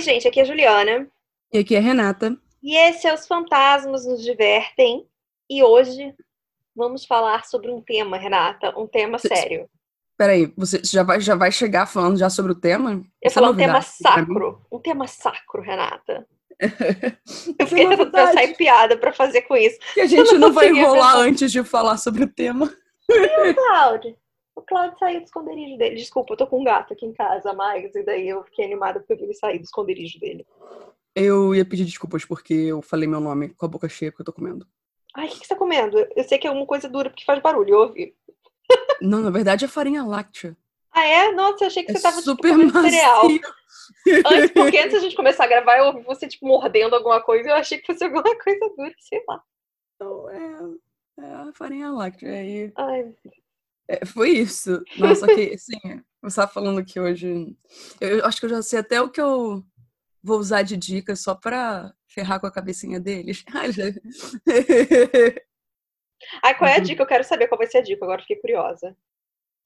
Oi, gente, aqui é a Juliana. E aqui é a Renata. E esse é Os Fantasmas Nos Divertem. E hoje vamos falar sobre um tema, Renata, um tema Cê- sério. Peraí, você já vai, já vai chegar falando já sobre o tema? Eu é falar um tema sacro. Um tema sacro, Renata. Eu Isso é fiquei tentando pensar em piada pra fazer com isso. Que a gente não vai conseguia enrolar pensar. antes de falar sobre o tema. O Cláudio. O Cláudio saiu do esconderijo dele. Desculpa, eu tô com um gato aqui em casa, Max, e daí eu fiquei animada porque ele sair do esconderijo dele. Eu ia pedir desculpas porque eu falei meu nome com a boca cheia porque eu tô comendo. Ai, o que, que você tá comendo? Eu sei que é uma coisa dura porque faz barulho, eu ouvi. Não, na verdade é farinha láctea. Ah, é? Nossa, eu achei que É você tava tipo, super comendo cereal. Antes, porque antes da gente começar a gravar, eu ouvi você, tipo, mordendo alguma coisa. Eu achei que fosse alguma coisa dura, sei lá. Não, é, é a farinha láctea. Aí Ai, É, foi isso. Nossa, que, assim, você tava falando que hoje. Eu, eu acho que eu já sei até o que eu vou usar de dica só pra ferrar com a cabecinha deles. Ai, já- Ai, qual é a Uhum. dica? Eu quero saber qual vai ser a dica, agora fiquei curiosa.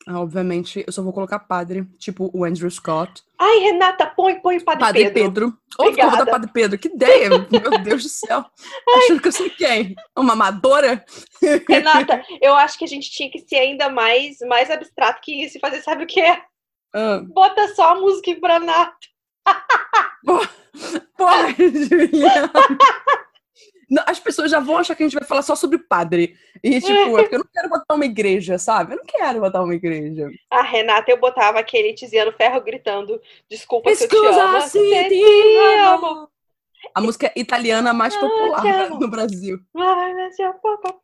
Ah, Obviamente, eu só vou colocar padre, tipo o Andrew Scott. Ai, Renata, põe, põe o Padre, Padre Pedro. Pedro. Outro cover da Obrigada. Padre Pedro. Que ideia! Meu Deus do céu. Achando que eu sou quem? Uma amadora? Renata, eu acho que a gente tinha que ser ainda mais, mais abstrato que isso e fazer, sabe o que é? Ah, Bota só a música em Braná. porra, Juliana. As pessoas já vão achar que a gente vai falar só sobre padre. E, tipo, é porque eu não quero botar uma igreja, sabe? Eu não quero botar uma igreja. A Renata, eu botava aquele Tiziano Ferro gritando desculpa se eu te amo. se te amo. amo. A música italiana mais Ah, popular no Brasil. Papa.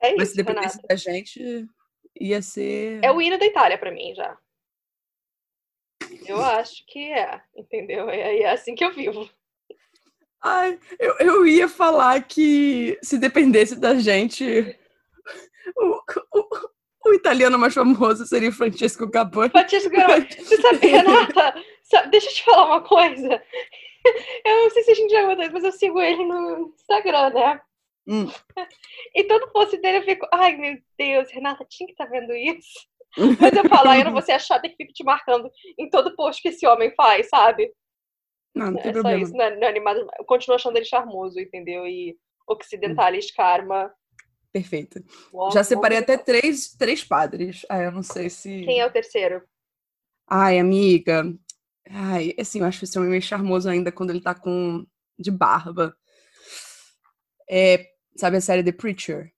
É Mas isso, se dependesse Renata. da gente, ia ser. É o hino da Itália pra mim, já. Eu acho que é, entendeu? É, é assim que eu vivo. Ai, eu, eu ia falar que se dependesse da gente, o, o, o italiano mais famoso seria Francesco Capone. Patrícia Garoto, você sabe, Renata, sabe- deixa eu te falar uma coisa. Eu não sei se a gente já isso, mas eu sigo ele no Instagram, né? Hum. E todo post dele eu fico, ai meu Deus, Renata, tinha que estar vendo isso. Mas eu falo, eu não vou ser a chata que fica te marcando em todo post que esse homem faz, sabe? Não, não tem É só problema. isso, não é, não é animado. Eu continuo achando ele charmoso, entendeu? E Occidentalis Karma. Perfeito. Já separei até três, três padres. Ah, eu não sei se. Quem é o terceiro? Ai, amiga. Ai, assim, eu acho esse homem meio charmoso ainda quando ele tá com. de barba. É, sabe a série The Preacher?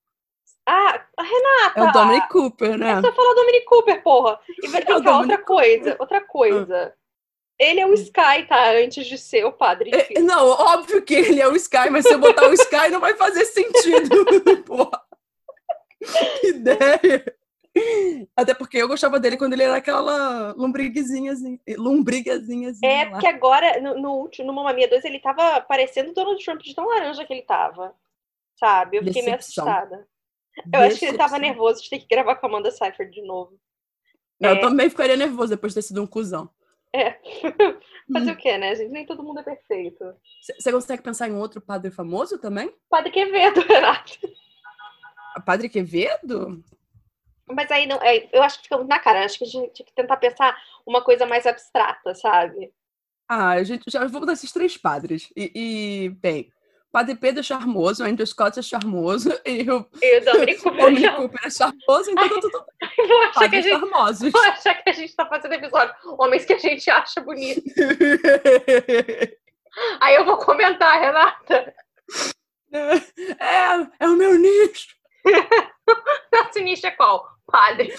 Ah, a Renata! É o Dominic Cooper, né? É só falar Dominic Cooper, porra. E vai É outra coisa, outra coisa. Ele é o Sky, tá? Antes de ser o padre. É, não, óbvio que ele é o Sky, mas se eu botar o Sky não vai fazer sentido. Porra. Que ideia. Até porque eu gostava dele quando ele era aquela lombriguezinha, lombrigazinha. É, lá. porque agora, no, no último, no Mamma Mia 2, ele tava parecendo o Donald Trump de tão laranja que ele tava. Sabe? Eu fiquei meio Decepção. assustada. Eu acho que ele tava Decepção. nervoso de ter que gravar com a Amanda Seyfried de novo. Não, É. Eu também ficaria nervoso depois de ter sido um cuzão. É. Fazer Hum. o quê, né, gente? Nem todo mundo é perfeito. Você consegue pensar em outro padre famoso também? Padre Quevedo, Renato. Padre Quevedo? Mas aí não, é, eu acho que fica muito na cara. Acho que a gente tinha que tentar pensar uma coisa mais abstrata, sabe? Ah, a gente já vou dar esses três padres. E, e, bem, Padre Pedro é charmoso, o Andrew Scott é charmoso, e o E o Dominic Cooper é charmoso, então tá tudo vou achar que a gente, charmosos. vou achar que a gente tá fazendo episódio Homens que a gente acha bonito. Aí eu vou comentar, Renata. é, é o meu nicho. Nosso nicho é qual? Padre.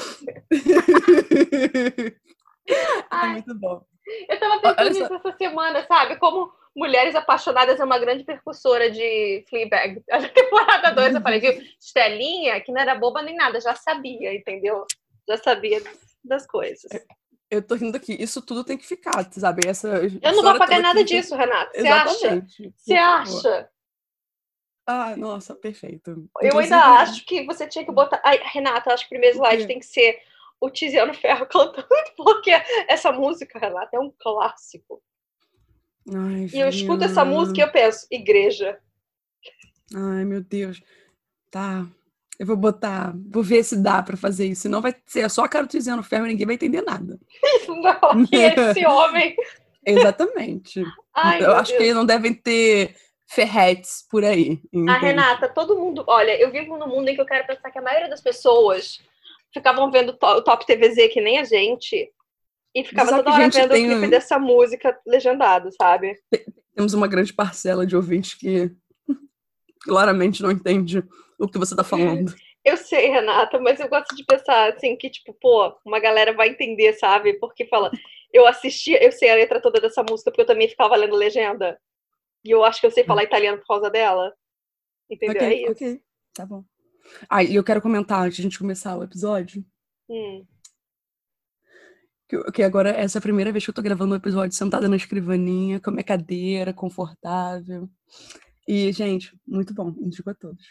é muito bom. eu tava pensando nisso essa semana, sabe? Como Mulheres Apaixonadas é uma grande percussora de Fleabag. A temporada 2 eu falei, viu? Estelinha, que não era boba nem nada, já sabia, entendeu? Já sabia das coisas. Eu tô rindo aqui. Isso tudo tem que ficar, sabe? Essa Eu não vou pagar nada disso, Renato. Você acha? Você acha? Ah, nossa, perfeito. Eu ainda acho que você tinha que botar. Ai, Renata, acho que o primeiro slide tem que ser o Tiziano Ferro cantando, porque essa música, Renata, é um clássico. Ai, E eu escuto essa música e eu penso, igreja. Ai, meu Deus. Tá. Eu vou botar. Vou ver se dá pra fazer isso. Senão vai ser só a cara do Tiziano Ferro e ninguém vai entender nada. Não, esse homem. Exatamente. Ai, eu meu acho Deus. que não devem ter ferretes por aí. A entende? Renata, todo mundo. Olha, eu vivo num mundo em que eu quero pensar que a maioria das pessoas ficavam vendo o Top TVZ que nem a gente. E ficava Sabe toda hora gente vendo tem o clipe dessa música legendado, sabe? Temos uma grande parcela de ouvintes que claramente não entende o que você tá falando. Eu sei, Renata, mas eu gosto de pensar assim que, tipo, pô, uma galera vai entender, sabe? Porque fala, eu assisti, eu sei a letra toda dessa música porque eu também ficava lendo legenda. E eu acho que eu sei falar italiano por causa dela. Entendeu? é ok, isso. ok. Tá bom. Ah, e eu quero comentar antes de a gente começar o episódio. Hum. Que, agora essa é a primeira vez que eu tô gravando um episódio sentada na escrivaninha, com a minha cadeira, confortável. E, gente, muito bom. Indico a todos.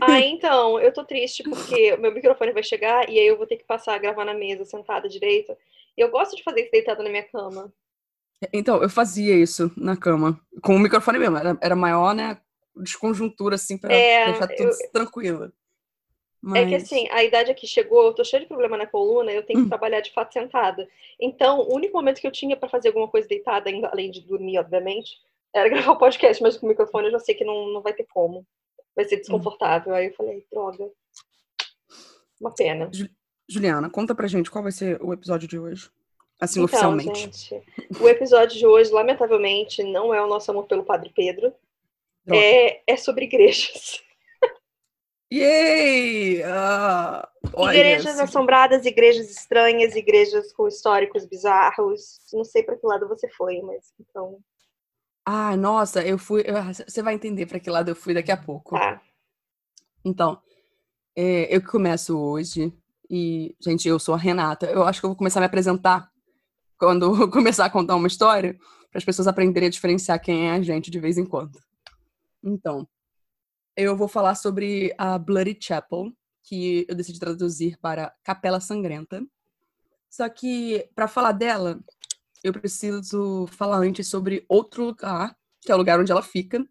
Ah, então, eu tô triste porque o meu microfone vai chegar e aí eu vou ter que passar a gravar na mesa, sentada direita. E eu gosto de fazer isso deitada na minha cama. Então, eu fazia isso na cama, com o microfone mesmo. Era, era maior, né? Desconjuntura, assim, pra É, deixar tudo tranquilo. É que Mas- assim, a idade aqui chegou, eu tô cheia de problema na coluna, eu tenho que Hum. trabalhar de fato sentada. Então, o único momento que eu tinha pra fazer alguma coisa deitada, além de dormir, obviamente, era gravar o podcast, mas com o microfone eu já sei que não, não vai ter como. Vai Hum. ser desconfortável. Aí eu falei, droga. Uma pena. Juliana, conta pra gente qual vai ser o episódio de hoje. Assim, Então, oficialmente. gente, o episódio de hoje, lamentavelmente, não é o nosso amor pelo Padre Pedro. Droga. É, é sobre igrejas. Yay! Ah, igrejas assombradas, igrejas estranhas, igrejas com históricos bizarros. Não sei pra que lado você foi, mas então. Ah, nossa, eu fui. eu- Você vai entender pra que lado eu fui daqui a pouco. Tá. Então, é, eu que começo hoje. E, gente, eu sou a Renata. Eu acho que eu vou começar a me apresentar quando começar a contar uma história, para as pessoas aprenderem a diferenciar quem é a gente de vez em quando. Então, eu vou falar sobre a Bloody Chapel, que eu decidi traduzir para Capela Sangrenta. Só que, para falar dela, eu preciso falar antes sobre outro lugar, que é o lugar onde ela fica.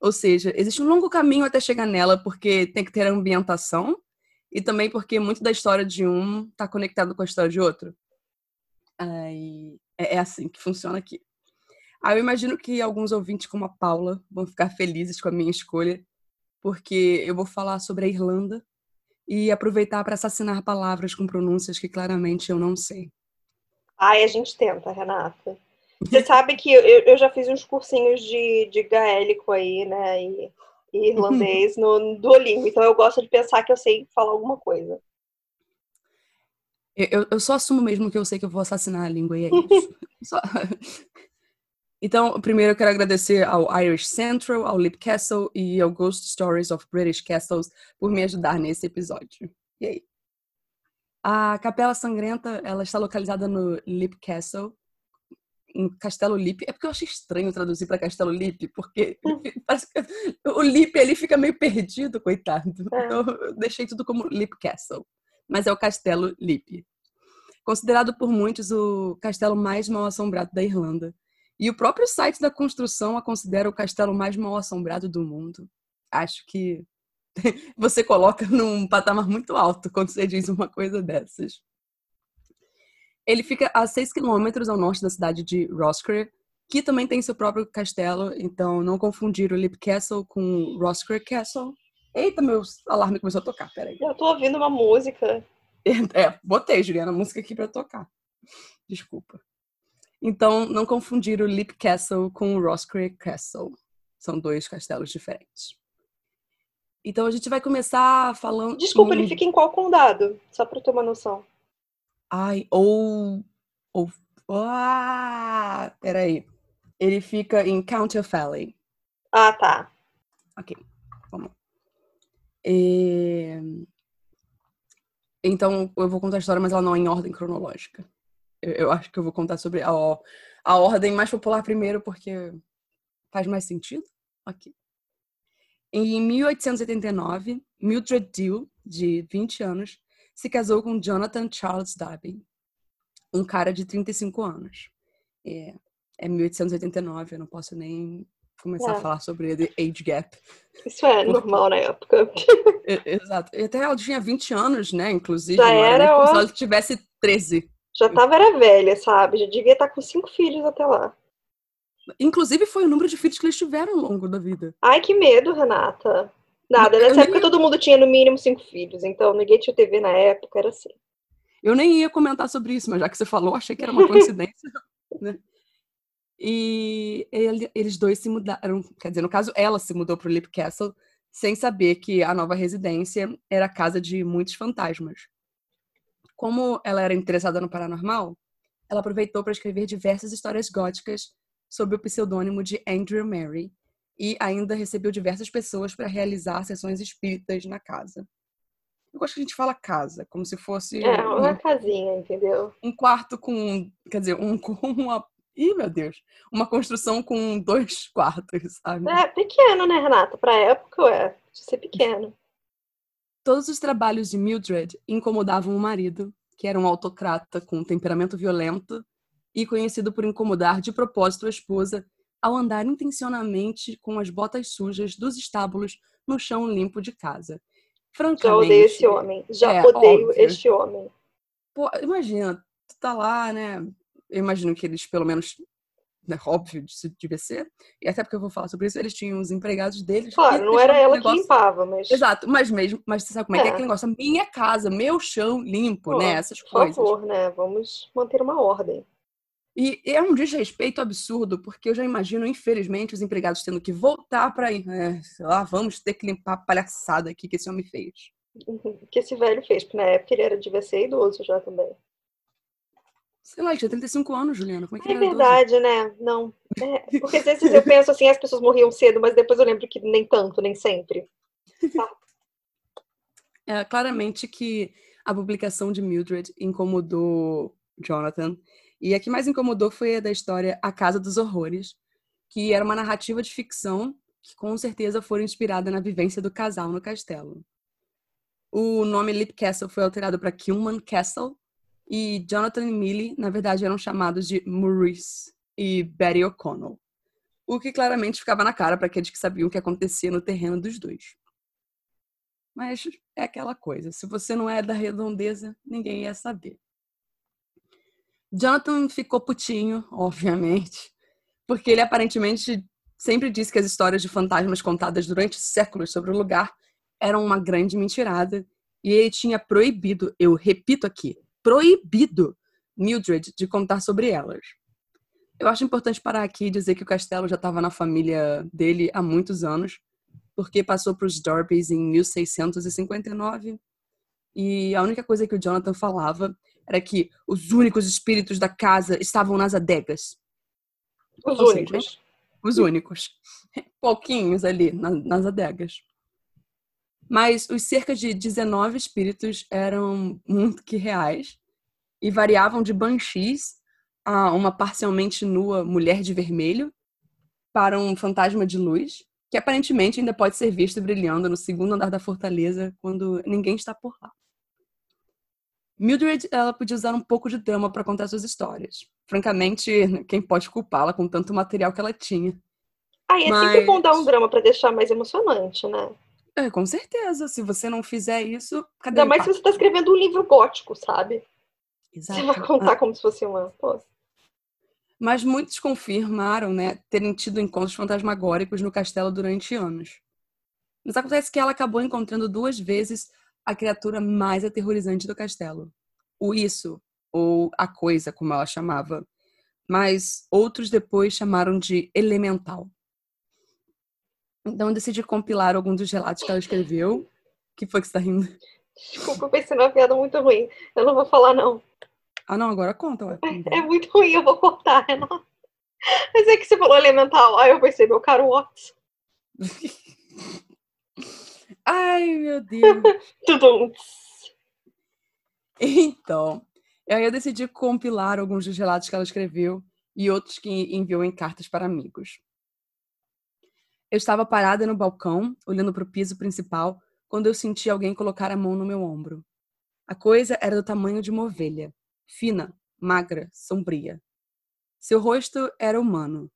Ou seja, existe um longo caminho até chegar nela, porque tem que ter ambientação, e também porque muito da história de um está conectado com a história de outro. Aí, é, é assim que funciona aqui. Aí eu imagino que alguns ouvintes, como a Paula, vão ficar felizes com a minha escolha, porque eu vou falar sobre a Irlanda e aproveitar para assassinar palavras com pronúncias que claramente eu não sei. Ai, a gente tenta, Renata. Você sabe que eu, eu já fiz uns cursinhos de, de gaélico aí, né? E, e irlandês no, no Duolingo. Então eu gosto de pensar que eu sei falar alguma coisa. Eu, eu- eu só assumo mesmo que eu sei que eu vou assassinar a língua e é isso. Só- Então, primeiro eu quero agradecer ao Irish Central, ao Lip Castle e ao Ghost Stories of British Castles por me ajudar nesse episódio. E aí? A Capela Sangrenta, ela está localizada no Lip Castle, em Castelo Lip. É porque eu achei estranho traduzir para Castelo Lip, porque parece que o Lip ali fica meio perdido, coitado. É. Então eu deixei tudo como Lip Castle. Mas é o Castelo Lip. Considerado por muitos o castelo mais mal assombrado da Irlanda. E o próprio site da construção a considera o castelo mais mal assombrado do mundo. Acho que você coloca num patamar muito alto quando você diz uma coisa dessas. Ele fica a 6 quilômetros ao norte da cidade de Roscrea, que também tem seu próprio castelo, então não confundir o Lip Castle com o Roscrea Castle. Eita, meu alarme começou a tocar, peraí. Eu tô ouvindo uma música. É, botei, Juliana, a música aqui pra tocar. Desculpa. Então, não confundir o Lip Castle com o Roscrea Castle. São dois castelos diferentes. Então, a gente vai começar falando. Desculpa, ele fica em qual condado? Só eu ter uma noção. Ai, ou. ou... Ah, peraí. Ele fica em County Offaly. Ah, tá. Ok, vamos. lá. É, Então, eu vou contar a história, mas ela não é em ordem cronológica. Eu, eu acho que eu vou contar sobre a, a ordem mais popular primeiro, porque faz mais sentido. Ok. Em 1889, Mildred Dew, de 20 anos, se casou com Jonathan Charles Darby, um cara de 35 anos. É, é 1889, eu não posso nem começar É. a falar sobre the age gap. Isso é Por quê? normal na época. Exato. E até ela tinha 20 anos, né? Inclusive. Já era, nem como ó. se ela tivesse 13. Já tava era velha, sabe? Já devia estar com cinco filhos até lá. Inclusive, foi o número de filhos que eles tiveram ao longo da vida. Ai, que medo, Renata. Nada, nessa Eu época nem- todo mundo tinha no mínimo cinco filhos, então ninguém tinha TV na época, era assim. Eu nem ia comentar sobre isso, mas já que você falou, achei que era uma coincidência. né? E ele- eles dois se mudaram, quer dizer, no caso, ela se mudou para o Lip Castle sem saber que a nova residência era a casa de muitos fantasmas. Como ela era interessada no paranormal, ela aproveitou para escrever diversas histórias góticas sob o pseudônimo de Andrew Mary e ainda recebeu diversas pessoas para realizar sessões espíritas na casa. Eu gosto que a gente fala casa, como se fosse É, um- uma casinha, entendeu? um quarto com, quer dizer, um com uma, ih, meu Deus, uma construção com dois quartos, sabe? É pequeno, né, Renata? Pra época, ué, de ser pequeno. Todos os trabalhos de Mildred incomodavam o marido, que era um autocrata com um temperamento violento e conhecido por incomodar de propósito a esposa ao andar intencionalmente com as botas sujas dos estábulos no chão limpo de casa. Já Francamente, odeio esse homem. Já é, odeio óbvio. este homem. Pô, imagina, tu tá lá, né? Eu imagino que eles, pelo menos, né, óbvio, isso devia ser. E até porque eu vou falar sobre isso, eles tinham os empregados deles. Claro, não era ela negócio- que limpava, mas. Exato, mas mesmo, mas você sabe como é, que é É. aquele negócio? Minha casa, meu chão limpo, Pô, né? Essas Por coisas. favor, né? Vamos manter uma ordem. E é um desrespeito absurdo, porque eu já imagino, infelizmente, os empregados tendo que voltar pra ir. É, sei lá, vamos ter que limpar a palhaçada aqui que esse homem fez. Que esse velho fez? Porque na época ele era, devia ser idoso já também. Sei lá, tinha 35 anos, Juliana. Como é que É verdade, né? Não. É, porque às vezes eu penso assim, as pessoas morriam cedo, mas depois eu lembro que nem tanto, nem sempre. É claramente que a publicação de Mildred incomodou Jonathan. E a que mais incomodou foi a da história A Casa dos Horrores, que era uma narrativa de ficção que com certeza foi inspirada na vivência do casal no castelo. O nome Lip Castle foi alterado para Kilman Castle e Jonathan e Millie, na verdade, eram chamados de Maurice e Betty O'Connell. O que claramente ficava na cara para aqueles que sabiam o que acontecia no terreno dos dois. Mas é aquela coisa, se você não é da redondeza, ninguém ia saber. Jonathan ficou putinho, obviamente, porque ele aparentemente sempre disse que as histórias de fantasmas contadas durante séculos sobre o lugar eram uma grande mentirada e ele tinha proibido, eu repito aqui, proibido Mildred de contar sobre elas. Eu acho importante parar aqui e dizer que o castelo já estava na família dele há muitos anos, porque passou para os Dorbys em 1659 e a única coisa que o Jonathan falava era que os únicos espíritos da casa estavam nas adegas. Os Ou seja, únicos. Os únicos. Pouquinhos ali na- nas adegas. Mas os cerca de 19 espíritos eram muito que reais e variavam de banshees a uma parcialmente nua mulher de vermelho para um fantasma de luz que aparentemente ainda pode ser visto brilhando no segundo andar da fortaleza quando ninguém está por lá. Mildred, ela podia usar um pouco de drama para contar suas histórias. Francamente, quem pode culpá-la com tanto material que ela tinha? Aí é sempre Mas- bom dar um drama pra deixar mais emocionante, né? É, com certeza. Se você não fizer isso, cadê Ainda mais se você tá escrevendo um livro gótico, sabe? Exato. Você vai contar como se fosse uma. Pô, Mas muitos confirmaram, né, terem tido encontros fantasmagóricos no castelo durante anos. Mas acontece que ela acabou encontrando duas vezes a criatura mais aterrorizante do castelo. O isso, ou a coisa, como ela chamava. Mas outros depois chamaram de elemental. Então eu decidi compilar alguns dos relatos que ela escreveu. que foi que você tá rindo? desculpa, eu pensei numa piada muito ruim. Eu não vou falar, não. Ah, não, agora conta, ué. É muito ruim, eu vou cortar, Renata. Mas é que você falou elemental. Aí eu pensei, meu caro Watson. Ai, meu Deus. Tudum. Então, aí eu decidi compilar alguns dos relatos que ela escreveu e outros que enviou em cartas para amigos. Eu estava parada no balcão, olhando para o piso principal, quando eu senti alguém colocar a mão no meu ombro. A coisa era do tamanho de uma ovelha, fina, magra, sombria. Seu rosto era humano,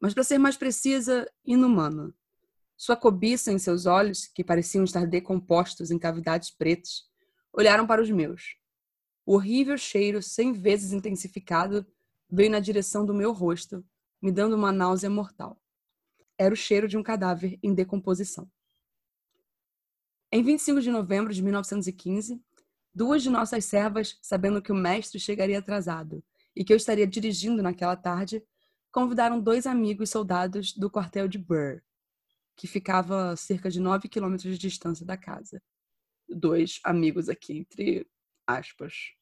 mas para ser mais precisa, inumano. Sua cobiça em seus olhos, que pareciam estar decompostos em cavidades pretas, olharam para os meus. O horrível cheiro, cem vezes intensificado, veio na direção do meu rosto, me dando uma náusea mortal. Era o cheiro de um cadáver em decomposição. Em 25 de novembro de 1915, duas de nossas servas, sabendo que o mestre chegaria atrasado e que eu estaria dirigindo naquela tarde, convidaram dois amigos soldados do quartel de Burr, que ficava a cerca de 9 quilômetros de distância da casa. Dois amigos aqui, entre aspas.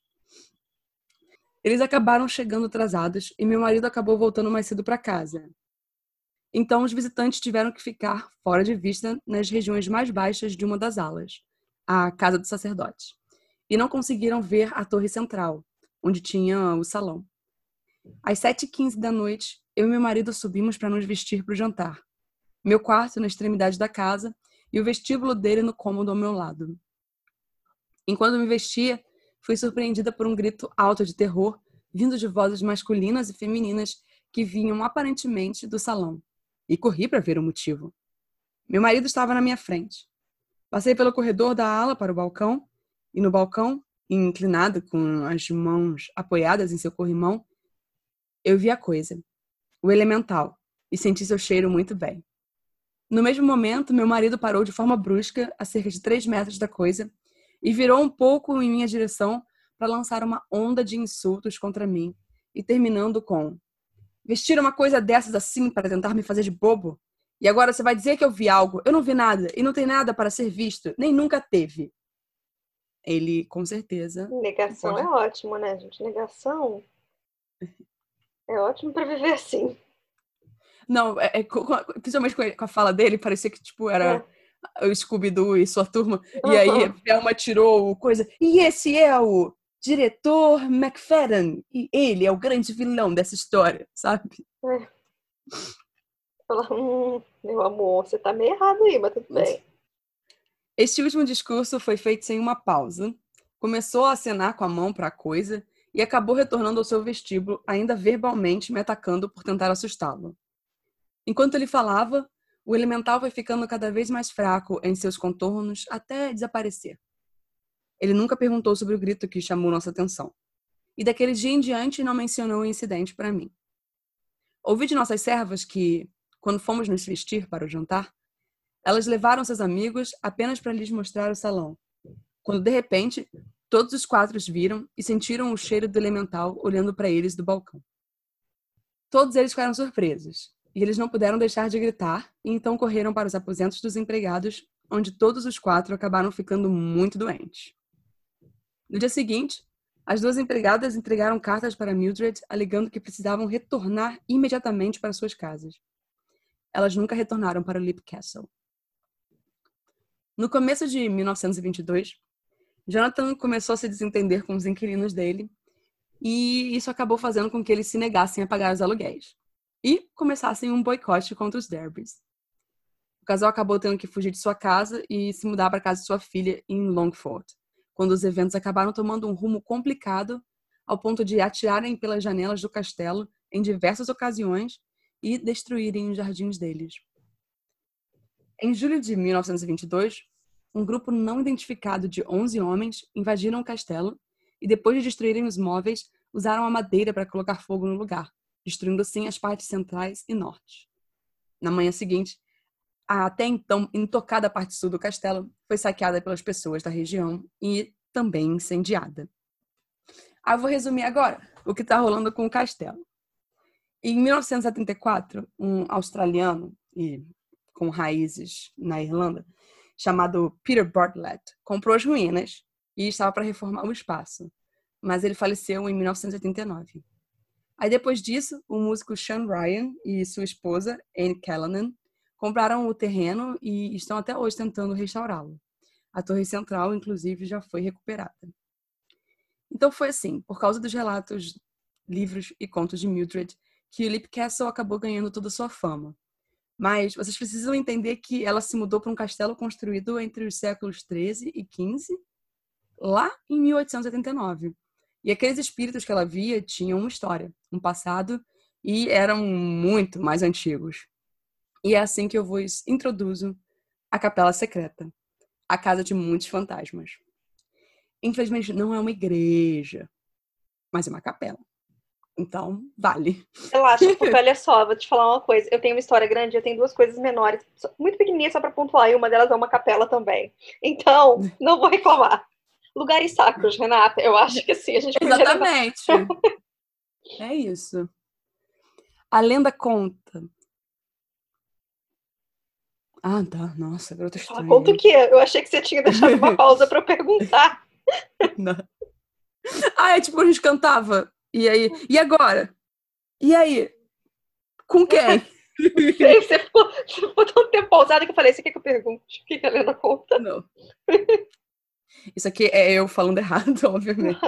Eles acabaram chegando atrasados e meu marido acabou voltando mais cedo para casa. Então, os visitantes tiveram que ficar fora de vista nas regiões mais baixas de uma das alas, a casa do sacerdote, e não conseguiram ver a torre central, onde tinha o salão. Às 7h15 da noite, eu e meu marido subimos para nos vestir para o jantar. Meu quarto na extremidade da casa e o vestíbulo dele no cômodo ao meu lado. Enquanto me vestia, fui surpreendida por um grito alto de terror, vindo de vozes masculinas e femininas que vinham aparentemente do salão, e corri para ver o motivo. Meu marido estava na minha frente. Passei pelo corredor da ala para o balcão, e no balcão, inclinado com as mãos apoiadas em seu corrimão, eu vi a coisa, o elemental, e senti seu cheiro muito bem. No mesmo momento, meu marido parou de forma brusca, a cerca de três metros da coisa, e virou um pouco em minha direção para lançar uma onda de insultos contra mim, e terminando com: Vestir uma coisa dessas assim para tentar me fazer de bobo? E agora você vai dizer que eu vi algo? Eu não vi nada, e não tem nada para ser visto, nem nunca teve. Ele, com certeza. Negação pode... é ótimo, né, gente? Negação é ótimo para viver assim. Não, é, é, principalmente com a fala dele, parecia que tipo era é. o Scooby-Doo e sua turma. Uhum. E aí a Thelma tirou coisa. E esse é o diretor McFadden. E ele é o grande vilão dessa história, sabe? É. Fala, hum, meu amor, você tá meio errado aí, mas tudo bem. Este último discurso foi feito sem uma pausa. Começou a acenar com a mão para a coisa e acabou retornando ao seu vestíbulo, ainda verbalmente me atacando por tentar assustá-lo. Enquanto ele falava, o elemental foi ficando cada vez mais fraco em seus contornos até desaparecer. Ele nunca perguntou sobre o grito que chamou nossa atenção. E daquele dia em diante não mencionou o incidente para mim. Ouvi de nossas servas que, quando fomos nos vestir para o jantar, elas levaram seus amigos apenas para lhes mostrar o salão, quando de repente Todos os quatro viram e sentiram o cheiro do elemental olhando para eles do balcão. Todos eles ficaram surpresos, e eles não puderam deixar de gritar, e então correram para os aposentos dos empregados, onde todos os quatro acabaram ficando muito doentes. No dia seguinte, as duas empregadas entregaram cartas para Mildred, alegando que precisavam retornar imediatamente para suas casas. Elas nunca retornaram para Lip Castle. No começo de 1922, Jonathan começou a se desentender com os inquilinos dele e isso acabou fazendo com que eles se negassem a pagar os aluguéis e começassem um boicote contra os Derbys. O casal acabou tendo que fugir de sua casa e se mudar para a casa de sua filha em Longford, quando os eventos acabaram tomando um rumo complicado ao ponto de atirarem pelas janelas do castelo em diversas ocasiões e destruírem os jardins deles. Em julho de 1922, um grupo não identificado de 11 homens invadiram o castelo e, depois de destruírem os móveis, usaram a madeira para colocar fogo no lugar, destruindo assim as partes centrais e norte. Na manhã seguinte, a até então intocada parte sul do castelo foi saqueada pelas pessoas da região e também incendiada. Ah, vou resumir agora o que está rolando com o castelo. Em 1974, um australiano e com raízes na Irlanda chamado Peter Bartlett, comprou as ruínas e estava para reformar o espaço, mas ele faleceu em 1989. Aí depois disso, o músico Sean Ryan e sua esposa, Anne Callanan, compraram o terreno e estão até hoje tentando restaurá-lo. A torre central, inclusive, já foi recuperada. Então foi assim, por causa dos relatos, livros e contos de Mildred, que Lip Castle acabou ganhando toda a sua fama. Mas vocês precisam entender que ela se mudou para um castelo construído entre os séculos 13 e 15, lá em 1889. E aqueles espíritos que ela via tinham uma história, um passado e eram muito mais antigos. E é assim que eu vos introduzo a Capela Secreta, a casa de muitos fantasmas. Infelizmente, não é uma igreja, mas é uma capela. Então, vale. Relaxa, porque olha só, vou te falar uma coisa. Eu tenho uma história grande, eu tenho duas coisas menores, muito pequenininhas só para pontuar, e uma delas é uma capela também. Então, não vou reclamar. Lugares sacros, Renata, eu acho que assim, a gente Exatamente. é isso. A lenda conta. Ah, tá. Nossa, garota estranha. Conta o quê? Eu achei que você tinha deixado uma pausa para perguntar. Não. Ah, é tipo, a gente cantava e aí, e agora? E aí? Com quem? Você ficou, você ficou tão tempo pausado que eu falei, você quer que eu pergunte? O que, que a Helena conta? Não. Isso aqui é eu falando errado, obviamente.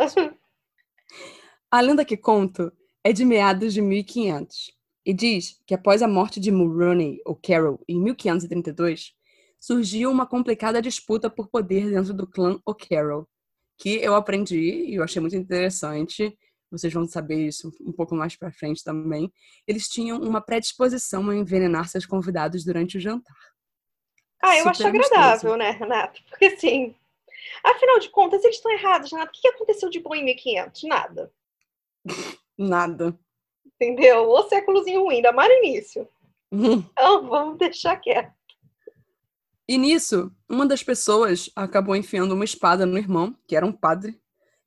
A lenda que conto é de meados de 1500 e diz que após a morte de Mulroney, ou Carol, em 1532, surgiu uma complicada disputa por poder dentro do clã O'Carroll, que eu aprendi e eu achei muito interessante vocês vão saber isso um pouco mais para frente também, eles tinham uma predisposição a envenenar seus convidados durante o jantar. Ah, eu Super acho agradável, né, Renato? Porque assim, afinal de contas, eles estão errados, Renato. O que aconteceu de bom em 1500? Nada. Nada. Entendeu? O séculozinho ruim, da mar início. Uhum. Então, vamos deixar quieto. E nisso, uma das pessoas acabou enfiando uma espada no irmão, que era um padre,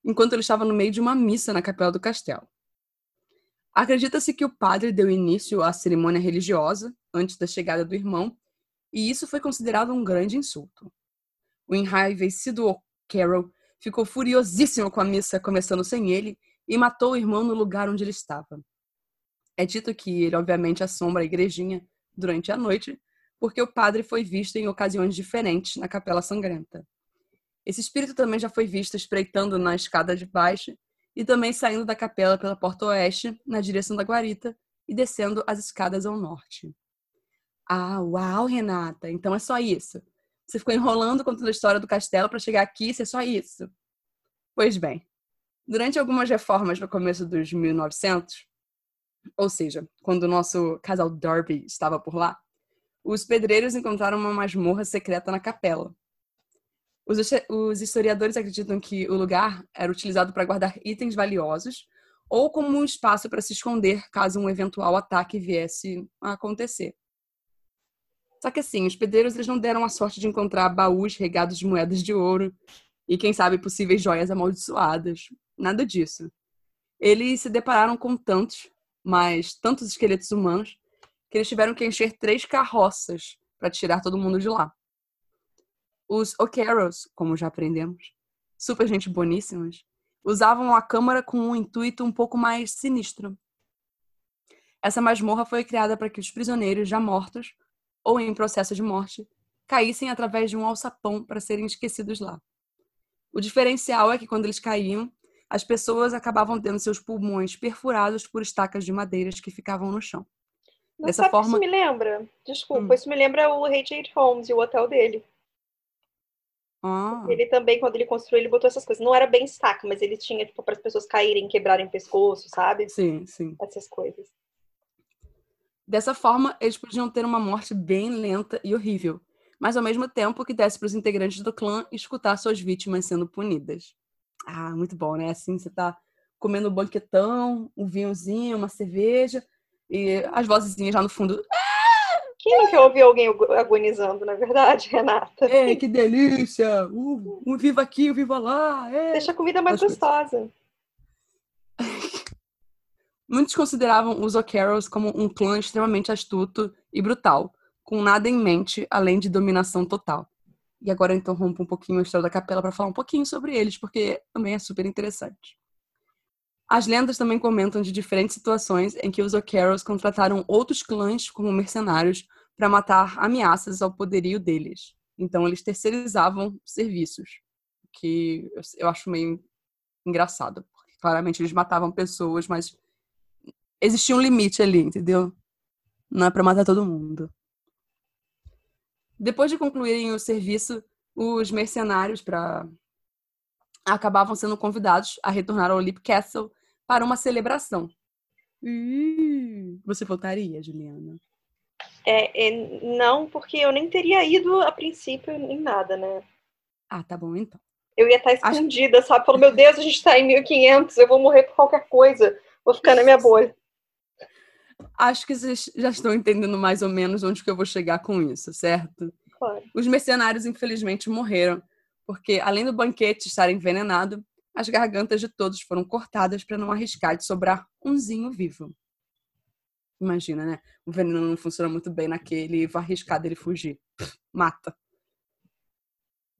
enquanto ele estava no meio de uma missa na capela do castelo. Acredita-se que o padre deu início à cerimônia religiosa antes da chegada do irmão, e isso foi considerado um grande insulto. O enraivecido Carol ficou furiosíssimo com a missa começando sem ele e matou o irmão no lugar onde ele estava. É dito que ele, obviamente, assombra a igrejinha durante a noite, porque o padre foi visto em ocasiões diferentes na Capela Sangrenta. Esse espírito também já foi visto espreitando na escada de baixo e também saindo da capela pela porta oeste, na direção da guarita, e descendo as escadas ao norte. Ah, uau, Renata! Então é só isso. Você ficou enrolando contando a história do castelo para chegar aqui e ser só isso. Pois bem, durante algumas reformas no começo dos 1900, ou seja, quando o nosso casal Darby estava por lá, os pedreiros encontraram uma masmorra secreta na capela, os, historiadores acreditam que o lugar era utilizado para guardar itens valiosos ou como um espaço para se esconder caso um eventual ataque viesse a acontecer. Só que assim, os pedreiros eles não deram a sorte de encontrar baús regados de moedas de ouro e, quem sabe, possíveis joias amaldiçoadas. Nada disso. Eles se depararam com tantos, mas tantos esqueletos humanos, que eles tiveram que encher três carroças para tirar todo mundo de lá. Os O'Carrolls, como já aprendemos, super gente boníssimas, usavam a câmara com um intuito um pouco mais sinistro. Essa masmorra foi criada para que os prisioneiros já mortos ou em processo de morte caíssem através de um alçapão para serem esquecidos lá. O diferencial é que quando eles caíam, as pessoas acabavam tendo seus pulmões perfurados por estacas de madeiras que ficavam no chão. Não Dessa sabe forma, isso me lembra? Desculpa, hum. isso me lembra o H.H. Holmes e o hotel dele. Ah. Ele também, quando ele construiu, ele botou essas coisas. Não era bem estaca, mas ele tinha, tipo, para as pessoas caírem, quebrarem o pescoço, sabe? Sim, sim. Essas coisas. Dessa forma, eles podiam ter uma morte bem lenta e horrível, mas ao mesmo tempo que desse para os integrantes do clã escutar suas vítimas sendo punidas. Ah, muito bom, né? Assim, você tá comendo um banquetão, um vinhozinho, uma cerveja, e as vozinhas já no fundo. Quem não quer ouvir alguém agonizando, na verdade, Renata? É, que delícia! Uh, um viva aqui, um viva lá! É. Deixa a comida mais As gostosa. Muitos consideravam os O'Carrolls como um clã extremamente astuto e brutal, com nada em mente além de dominação total. E agora eu interrompo um pouquinho a história da capela para falar um pouquinho sobre eles, porque também é super interessante. As lendas também comentam de diferentes situações em que os O'Carrolls contrataram outros clãs como mercenários para matar ameaças ao poderio deles. Então eles terceirizavam serviços, que eu acho meio engraçado, porque claramente eles matavam pessoas, mas existia um limite ali, entendeu? Não é para matar todo mundo. Depois de concluírem o serviço, os mercenários para acabavam sendo convidados a retornar ao Leap Castle para uma celebração. Uh, você voltaria, Juliana? É, é, não, porque eu nem teria ido a princípio em nada, né? Ah, tá bom então. Eu ia estar escondida, Acho... sabe? Falando, meu Deus, a gente está em 1500, eu vou morrer por qualquer coisa. Vou ficar na minha bolha. Acho que vocês já estão entendendo mais ou menos onde que eu vou chegar com isso, certo? Claro. Os mercenários, infelizmente, morreram, porque além do banquete estar envenenado, as gargantas de todos foram cortadas para não arriscar de sobrar umzinho vivo. Imagina, né? O veneno não funciona muito bem naquele, vou arriscar dele fugir. Mata.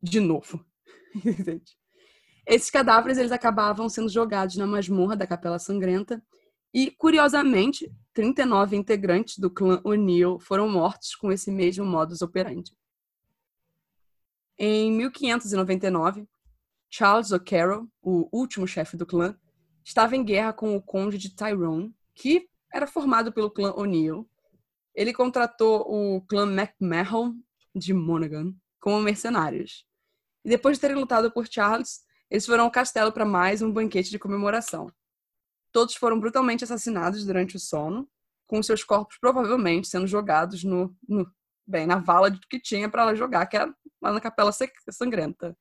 De novo. Esses cadáveres eles acabavam sendo jogados na masmorra da Capela Sangrenta e, curiosamente, 39 integrantes do clã O'Neill foram mortos com esse mesmo modus operandi. Em 1599, Charles O'Carroll, o último chefe do clã, estava em guerra com o conde de Tyrone, que era formado pelo clã O'Neill. Ele contratou o clã MacMahon de Monaghan como mercenários. E depois de terem lutado por Charles, eles foram ao castelo para mais um banquete de comemoração. Todos foram brutalmente assassinados durante o sono, com seus corpos provavelmente sendo jogados no, no bem na vala que tinha para ela jogar, que era lá na Capela Sangrenta.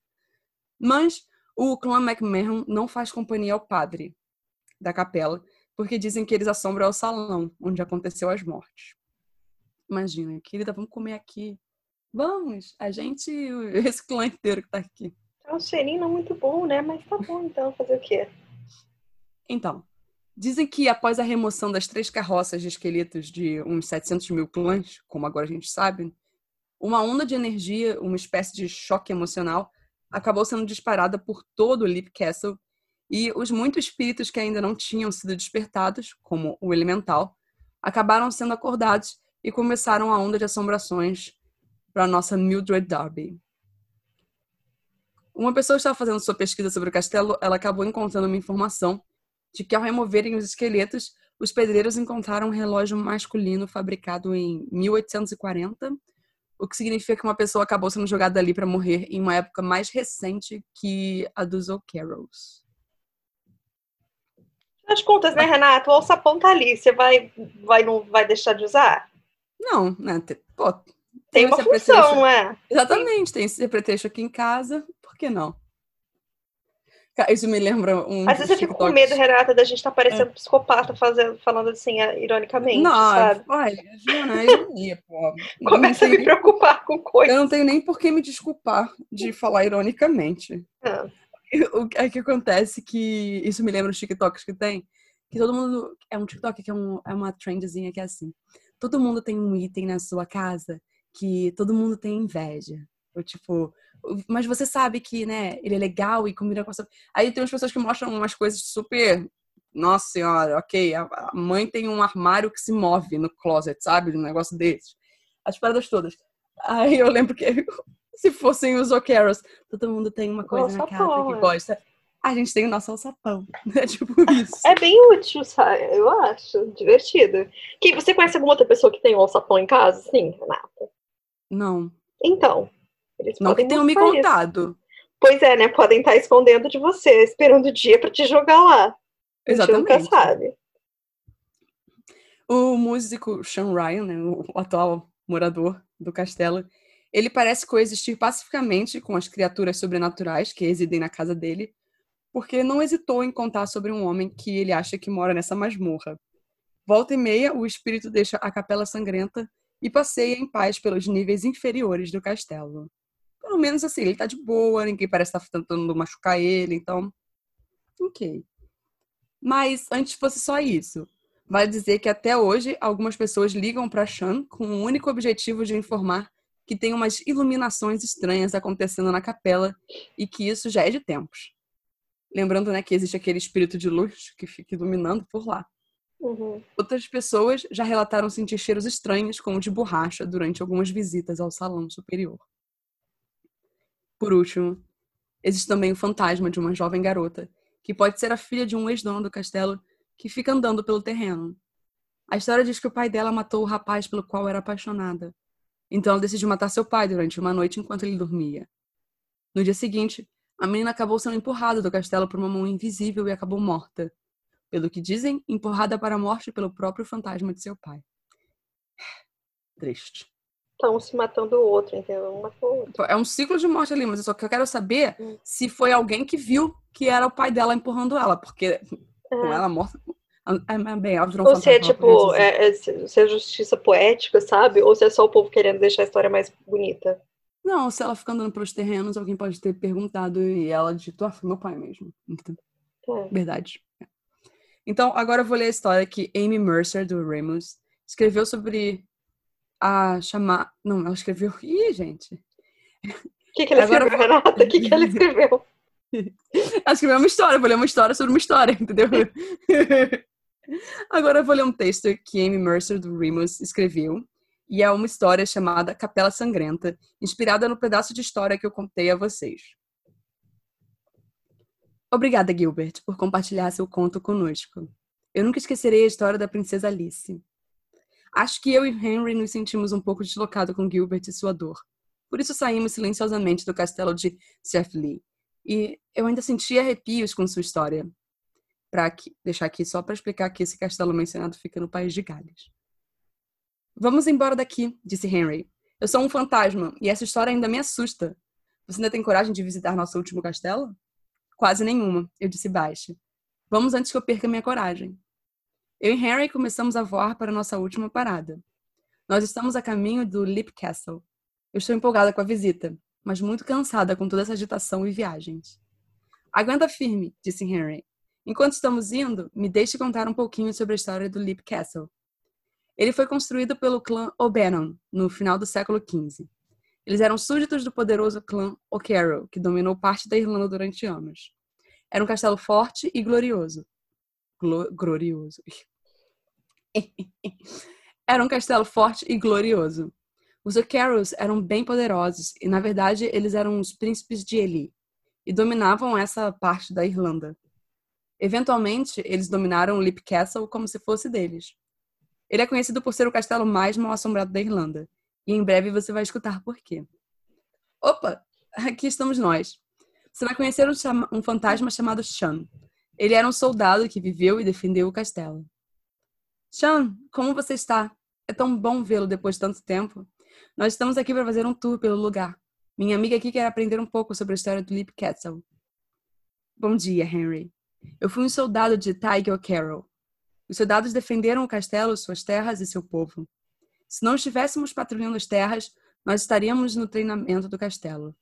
Mas o clã McMahon não faz companhia ao padre da capela, porque dizem que eles assombram o salão onde aconteceu as mortes. Imagina, querida, vamos comer aqui. Vamos, a gente, esse clã inteiro que tá aqui. É um cheirinho não muito bom, né? Mas tá bom, então, fazer o quê? Então, Dizem que após a remoção das três carroças de esqueletos de uns 700 mil clãs, como agora a gente sabe, uma onda de energia, uma espécie de choque emocional, acabou sendo disparada por todo o Leap Castle e os muitos espíritos que ainda não tinham sido despertados, como o elemental, acabaram sendo acordados e começaram a onda de assombrações para nossa Mildred Darby. Uma pessoa estava fazendo sua pesquisa sobre o castelo, ela acabou encontrando uma informação de que ao removerem os esqueletos, os pedreiros encontraram um relógio masculino fabricado em 1840, o que significa que uma pessoa acabou sendo jogada ali para morrer em uma época mais recente que a dos O'Carrolls. As contas, né, Renato? O alçapão tá ali. Você vai, vai, não vai deixar de usar? Não, né? Pô, tem, tem uma função, não é? Exatamente. Tem esse pretexto aqui em casa. Por que não? Isso me lembra um. Às vezes eu fico com medo, Renata, da gente estar tá parecendo é. psicopata fazendo, falando assim, é, ironicamente. Não, sabe? olha, Juna, é ironia, pô. Começa a me preocupar com coisas. Eu não tenho nem por que me desculpar de falar ironicamente. É. O que, é que acontece que isso me lembra os TikToks que tem, que todo mundo. É um TikTok que é, um, é uma trendzinha que é assim. Todo mundo tem um item na sua casa que todo mundo tem inveja. Ou tipo, mas você sabe que, né, ele é legal e combina com a sua... Aí tem umas pessoas que mostram umas coisas super nossa senhora, ok, a mãe tem um armário que se move no closet, sabe? Um negócio desses. As paradas todas. Aí eu lembro que se fossem os O'Carrolls, todo mundo tem uma coisa na casa que é. gosta. A gente tem o nosso alçapão, né? Tipo isso. É bem útil, sabe? Eu acho. Divertido. Que, você conhece alguma outra pessoa que tem um alçapão em casa? Sim, Renata? Não. Então, eles não que tenham me contado. Isso. Pois é, né? Podem estar escondendo de você, esperando o dia para te jogar lá. Exatamente. A gente nunca sabe. O músico Sean Ryan, né, o atual morador do castelo, ele parece coexistir pacificamente com as criaturas sobrenaturais que residem na casa dele, porque não hesitou em contar sobre um homem que ele acha que mora nessa masmorra. Volta e meia, o espírito deixa a capela sangrenta e passeia em paz pelos níveis inferiores do castelo menos assim, ele tá de boa, ninguém parece estar tá tentando machucar ele, então. Ok. Mas antes fosse só isso. Vale dizer que até hoje algumas pessoas ligam para Shan com o único objetivo de informar que tem umas iluminações estranhas acontecendo na capela e que isso já é de tempos. Lembrando, né, que existe aquele espírito de luz que fica iluminando por lá. Uhum. Outras pessoas já relataram sentir cheiros estranhos, como de borracha, durante algumas visitas ao salão superior. Por último, existe também o fantasma de uma jovem garota, que pode ser a filha de um ex-dono do castelo que fica andando pelo terreno. A história diz que o pai dela matou o rapaz pelo qual era apaixonada. Então ela decidiu matar seu pai durante uma noite enquanto ele dormia. No dia seguinte, a menina acabou sendo empurrada do castelo por uma mão invisível e acabou morta. Pelo que dizem, empurrada para a morte pelo próprio fantasma de seu pai. Triste. Estão se matando o outro, entendeu? Um matou o outro. É um ciclo de morte ali, mas só que eu quero saber Hum. se foi alguém que viu que era o pai dela empurrando ela, porque com É. ela morta. É é bem Ou se é tipo, é, é, se é justiça poética, sabe? Ou se é só o povo querendo deixar a história mais bonita. Não, se ela fica andando pelos terrenos, alguém pode ter perguntado e ela digitou, ah, foi meu pai mesmo. Então, É. verdade. Então, agora eu vou ler a história que Amy Mercer, do Remus, escreveu sobre a chamar. Não, ela escreveu. Ih, gente. O que, que ela Agora escreveu, Renata? O que, que ela escreveu? Ela escreveu uma história, eu vou ler uma história sobre uma história, entendeu? Agora eu vou ler um texto que Amy Mercer, do Remus, escreveu. E é uma história chamada Capela Sangrenta, inspirada no pedaço de história que eu contei a vocês. Obrigada, Gilbert, por compartilhar seu conto conosco. Eu nunca esquecerei a história da princesa Alice. Acho que eu e Henry nos sentimos um pouco deslocados com Gilbert e sua dor. Por isso saímos silenciosamente do castelo de Lee. E eu ainda sentia arrepios com sua história. Para deixar aqui só para explicar que esse castelo mencionado fica no país de Gales. Vamos embora daqui, disse Henry. Eu sou um fantasma e essa história ainda me assusta. Você ainda tem coragem de visitar nosso último castelo? Quase nenhuma, eu disse baixo. Vamos antes que eu perca minha coragem. Eu e Henry começamos a voar para nossa última parada. Nós estamos a caminho do Leap Castle. Eu estou empolgada com a visita, mas muito cansada com toda essa agitação e viagens. Aguenta firme, disse Henry. Enquanto estamos indo, me deixe contar um pouquinho sobre a história do Leap Castle. Ele foi construído pelo clã Oberon no final do século XV. Eles eram súditos do poderoso clã O'Carroll, que dominou parte da Irlanda durante anos. Era um castelo forte e glorioso. Glo glorioso. Era um castelo forte e glorioso. Os O'Carrolls eram bem poderosos e, na verdade, eles eram os príncipes de Eli e dominavam essa parte da Irlanda. Eventualmente, eles dominaram Leap Castle como se fosse deles. Ele é conhecido por ser o castelo mais mal assombrado da Irlanda, e em breve você vai escutar por quê. Opa, aqui estamos nós. Você vai conhecer um, um fantasma chamado Sean. Ele era um soldado que viveu e defendeu o castelo. Sean, como você está? É tão bom vê-lo depois de tanto tempo. Nós estamos aqui para fazer um tour pelo lugar. Minha amiga aqui quer aprender um pouco sobre a história do Leap Castle. Bom dia, Henry. Eu fui um soldado de Tige O'Carroll. Os soldados defenderam o castelo, suas terras e seu povo. Se não estivéssemos patrulhando as terras, nós estaríamos no treinamento do castelo.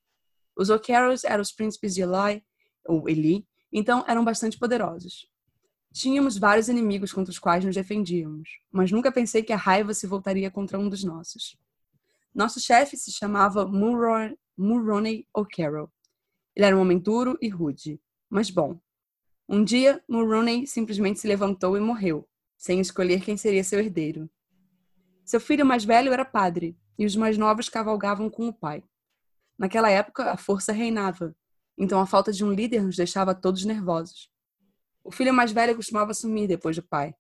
Os O'Carrolls eram os príncipes de Eli, ou Eli, então eram bastante poderosos. Tínhamos vários inimigos contra os quais nos defendíamos, mas nunca pensei que a raiva se voltaria contra um dos nossos. Nosso chefe se chamava Mulroney O'Carroll. Ele era um homem duro e rude, mas bom. Um dia, Mulroney simplesmente se levantou e morreu, sem escolher quem seria seu herdeiro. Seu filho mais velho era padre, e os mais novos cavalgavam com o pai. Naquela época, a força reinava, então a falta de um líder nos deixava todos nervosos. O filho mais velho costumava sumir depois do pai,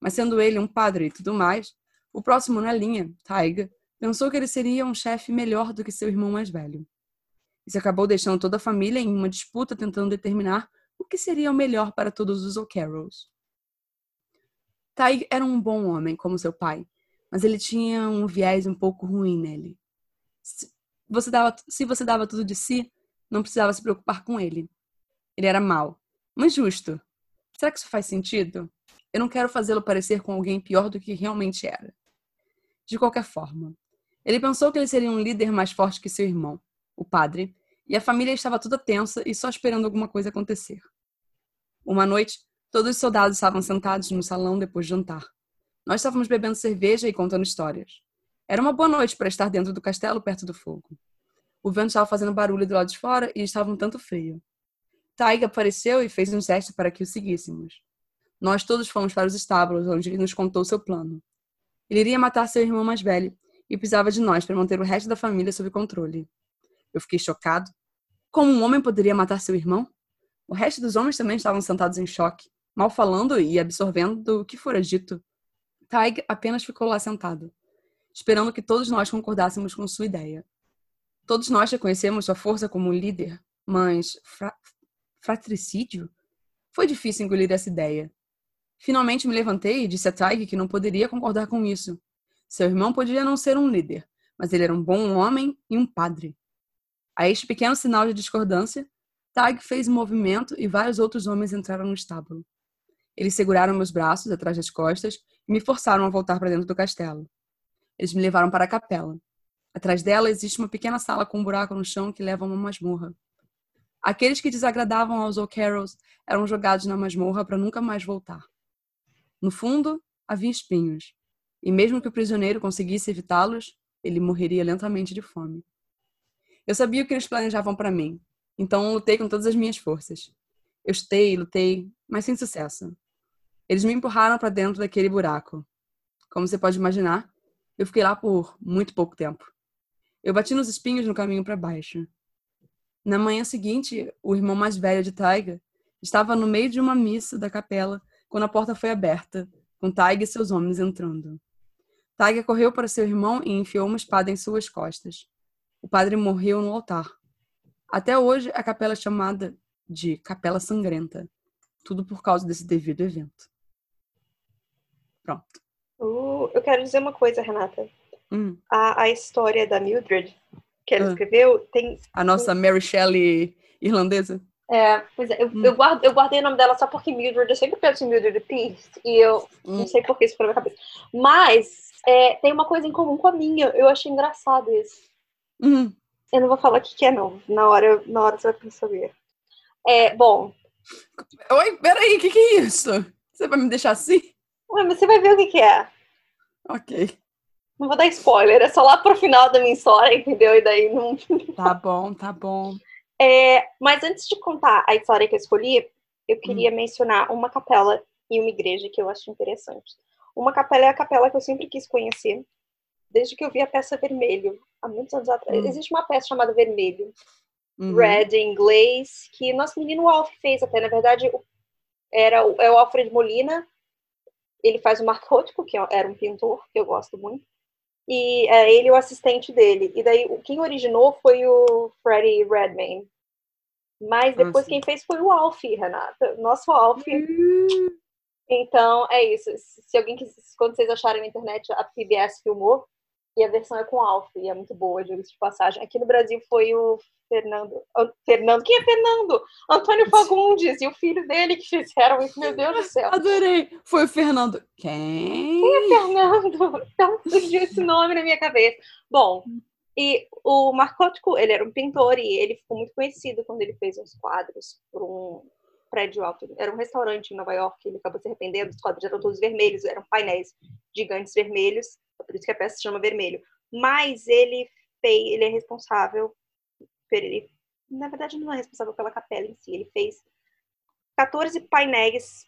mas sendo ele um padre e tudo mais, o próximo na linha, Taiga, pensou que ele seria um chefe melhor do que seu irmão mais velho. Isso acabou deixando toda a família em uma disputa tentando determinar o que seria o melhor para todos os O'Carrolls. Taig era um bom homem, como seu pai, mas ele tinha um viés um pouco ruim nele. Se você dava, se você dava tudo de si, não precisava se preocupar com ele. Ele era mau, mas justo. Será que isso faz sentido? Eu não quero fazê-lo parecer com alguém pior do que realmente era. De qualquer forma, ele pensou que ele seria um líder mais forte que seu irmão, o padre, e a família estava toda tensa e só esperando alguma coisa acontecer. Uma noite, todos os soldados estavam sentados no salão depois de jantar. Nós estávamos bebendo cerveja e contando histórias. Era uma boa noite para estar dentro do castelo perto do fogo. O vento estava fazendo barulho do lado de fora e estava um tanto frio. Taiga apareceu e fez um gesto para que o seguíssemos. Nós todos fomos para os estábulos, onde ele nos contou seu plano. Ele iria matar seu irmão mais velho e precisava de nós para manter o resto da família sob controle. Eu fiquei chocado. Como um homem poderia matar seu irmão? O resto dos homens também estavam sentados em choque, mal falando e absorvendo o que fora dito. Taig apenas ficou lá sentado, esperando que todos nós concordássemos com sua ideia. Todos nós reconhecemos sua força como líder, mas fratricídio? Foi difícil engolir essa ideia. Finalmente me levantei e disse a Taig que não poderia concordar com isso. Seu irmão podia não ser um líder, mas ele era um bom homem e um padre. A este pequeno sinal de discordância, Tag fez um movimento e vários outros homens entraram no estábulo. Eles seguraram meus braços atrás das costas e me forçaram a voltar para dentro do castelo. Eles me levaram para a capela. Atrás dela existe uma pequena sala com um buraco no chão que leva a uma masmorra. Aqueles que desagradavam aos O'Carrolls eram jogados na masmorra para nunca mais voltar. No fundo, havia espinhos, e mesmo que o prisioneiro conseguisse evitá-los, ele morreria lentamente de fome. Eu sabia o que eles planejavam para mim, então lutei com todas as minhas forças. Eu lutei, lutei, mas sem sucesso. Eles me empurraram para dentro daquele buraco. Como você pode imaginar, eu fiquei lá por muito pouco tempo. Eu bati nos espinhos no caminho para baixo. Na manhã seguinte, o irmão mais velho de Taiga estava no meio de uma missa da capela quando a porta foi aberta, com Taiga e seus homens entrando. Taiga correu para seu irmão e enfiou uma espada em suas costas. O padre morreu no altar. Até hoje, a capela é chamada de Capela Sangrenta. Tudo por causa desse devido evento. Pronto. Uh, eu quero dizer uma coisa, Renata. Hum. A, a história da Mildred, que ela ah. escreveu, tem. A nossa Mary Shelley irlandesa? É, pois é, eu, hum. eu, guardo, eu guardei o nome dela só porque Mildred, eu sempre penso em Mildred Pierce, e eu hum. não sei por que isso foi na minha cabeça. Mas é, tem uma coisa em comum com a minha, eu achei engraçado isso. Uhum. Eu não vou falar o que, que é, não. Na hora, na hora você vai perceber. É, bom. Oi, peraí, o que, que é isso? Você vai me deixar assim? Ué, mas você vai ver o que, que é. Ok. Não vou dar spoiler, é só lá pro final da minha história, entendeu? E daí não. Tá bom, tá bom. É, mas antes de contar a história que eu escolhi, eu queria hum. mencionar uma capela e uma igreja que eu acho interessante. Uma capela é a capela que eu sempre quis conhecer, desde que eu vi a peça Vermelho, há muitos anos atrás. Hum. Existe uma peça chamada Vermelho, uhum. Red em inglês, que nosso menino Alf fez até. Na verdade, era é o Alfred Molina. Ele faz o Mark Rothko, que é, era um pintor que eu gosto muito. E é ele e o assistente dele. E daí, quem originou foi o Freddie Redmayne. Mas ah, depois quem fez foi o Alf, Renata. Nosso Alf. Uhum. Então, é isso. Se alguém quiser, quando vocês acharem na internet, a PBS filmou. E a versão é com Alf, e é muito boa, digo de passagem. Aqui no Brasil foi o Fernando. Fernando, quem é Fernando? Antônio Fagundes e o filho dele que fizeram isso, meu Deus do céu. Adorei. Foi o Fernando. Quem? Quem é Fernando? Então surgiu esse nome na minha cabeça. Bom, e o Marcotco, ele era um pintor e ele ficou muito conhecido quando ele fez uns quadros por um prédio alto. Era um restaurante em Nova York, ele acabou se arrependendo, os quadros eram todos vermelhos, eram painéis gigantes vermelhos, é por isso que a peça se chama Vermelho. Mas ele fez, ele é responsável ele, na verdade, não é responsável pela capela em si. Ele fez 14 painéis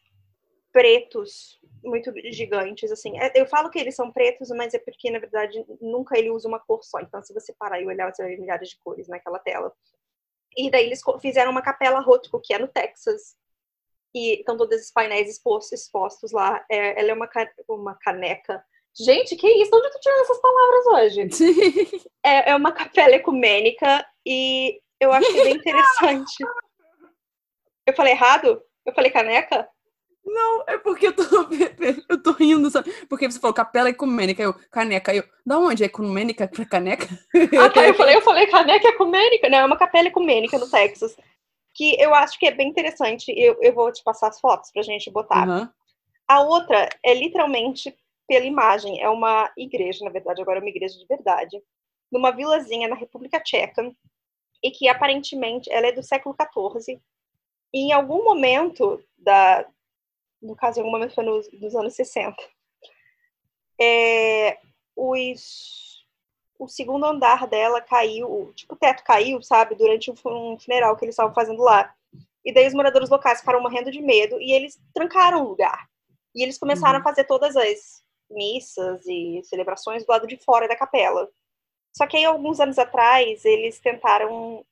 pretos muito gigantes, assim. É, eu falo que eles são pretos, mas é porque, na verdade, nunca ele usa uma cor só. Então, se você parar e olhar, você vai ver milhares de cores naquela tela. E daí eles fizeram uma capela Rothko, que é no Texas. E estão todos esses painéis expostos, expostos lá. É, ela é uma, uma caneca Gente, que isso? Onde eu tô tirando essas palavras hoje? é, é uma capela ecumênica e eu achei bem interessante. Eu falei errado? Eu falei caneca? Não, é porque eu tô, eu tô rindo, sabe? Porque você falou capela ecumênica, eu, caneca, eu, da onde? É ecumênica pra caneca? Ah, tá, eu falei, eu falei caneca ecumênica, não, é uma capela ecumênica no Texas, que eu acho que é bem interessante, eu, eu vou te passar as fotos pra gente botar. Uhum. A outra é literalmente pela imagem. É uma igreja, na verdade, agora é uma igreja de verdade, numa vilazinha na República Tcheca, e que aparentemente ela é do século XIV. E em algum momento da, no caso, em algum momento foi nos, nos anos 60, é, os, o segundo andar dela caiu, tipo, o teto caiu, sabe, durante um, funeral que eles estavam fazendo lá. E daí os moradores locais ficaram morrendo de medo e eles trancaram o lugar. E eles começaram uhum. a fazer todas as missas e celebrações do lado de fora da capela. Só que aí, alguns anos atrás, eles tentaram,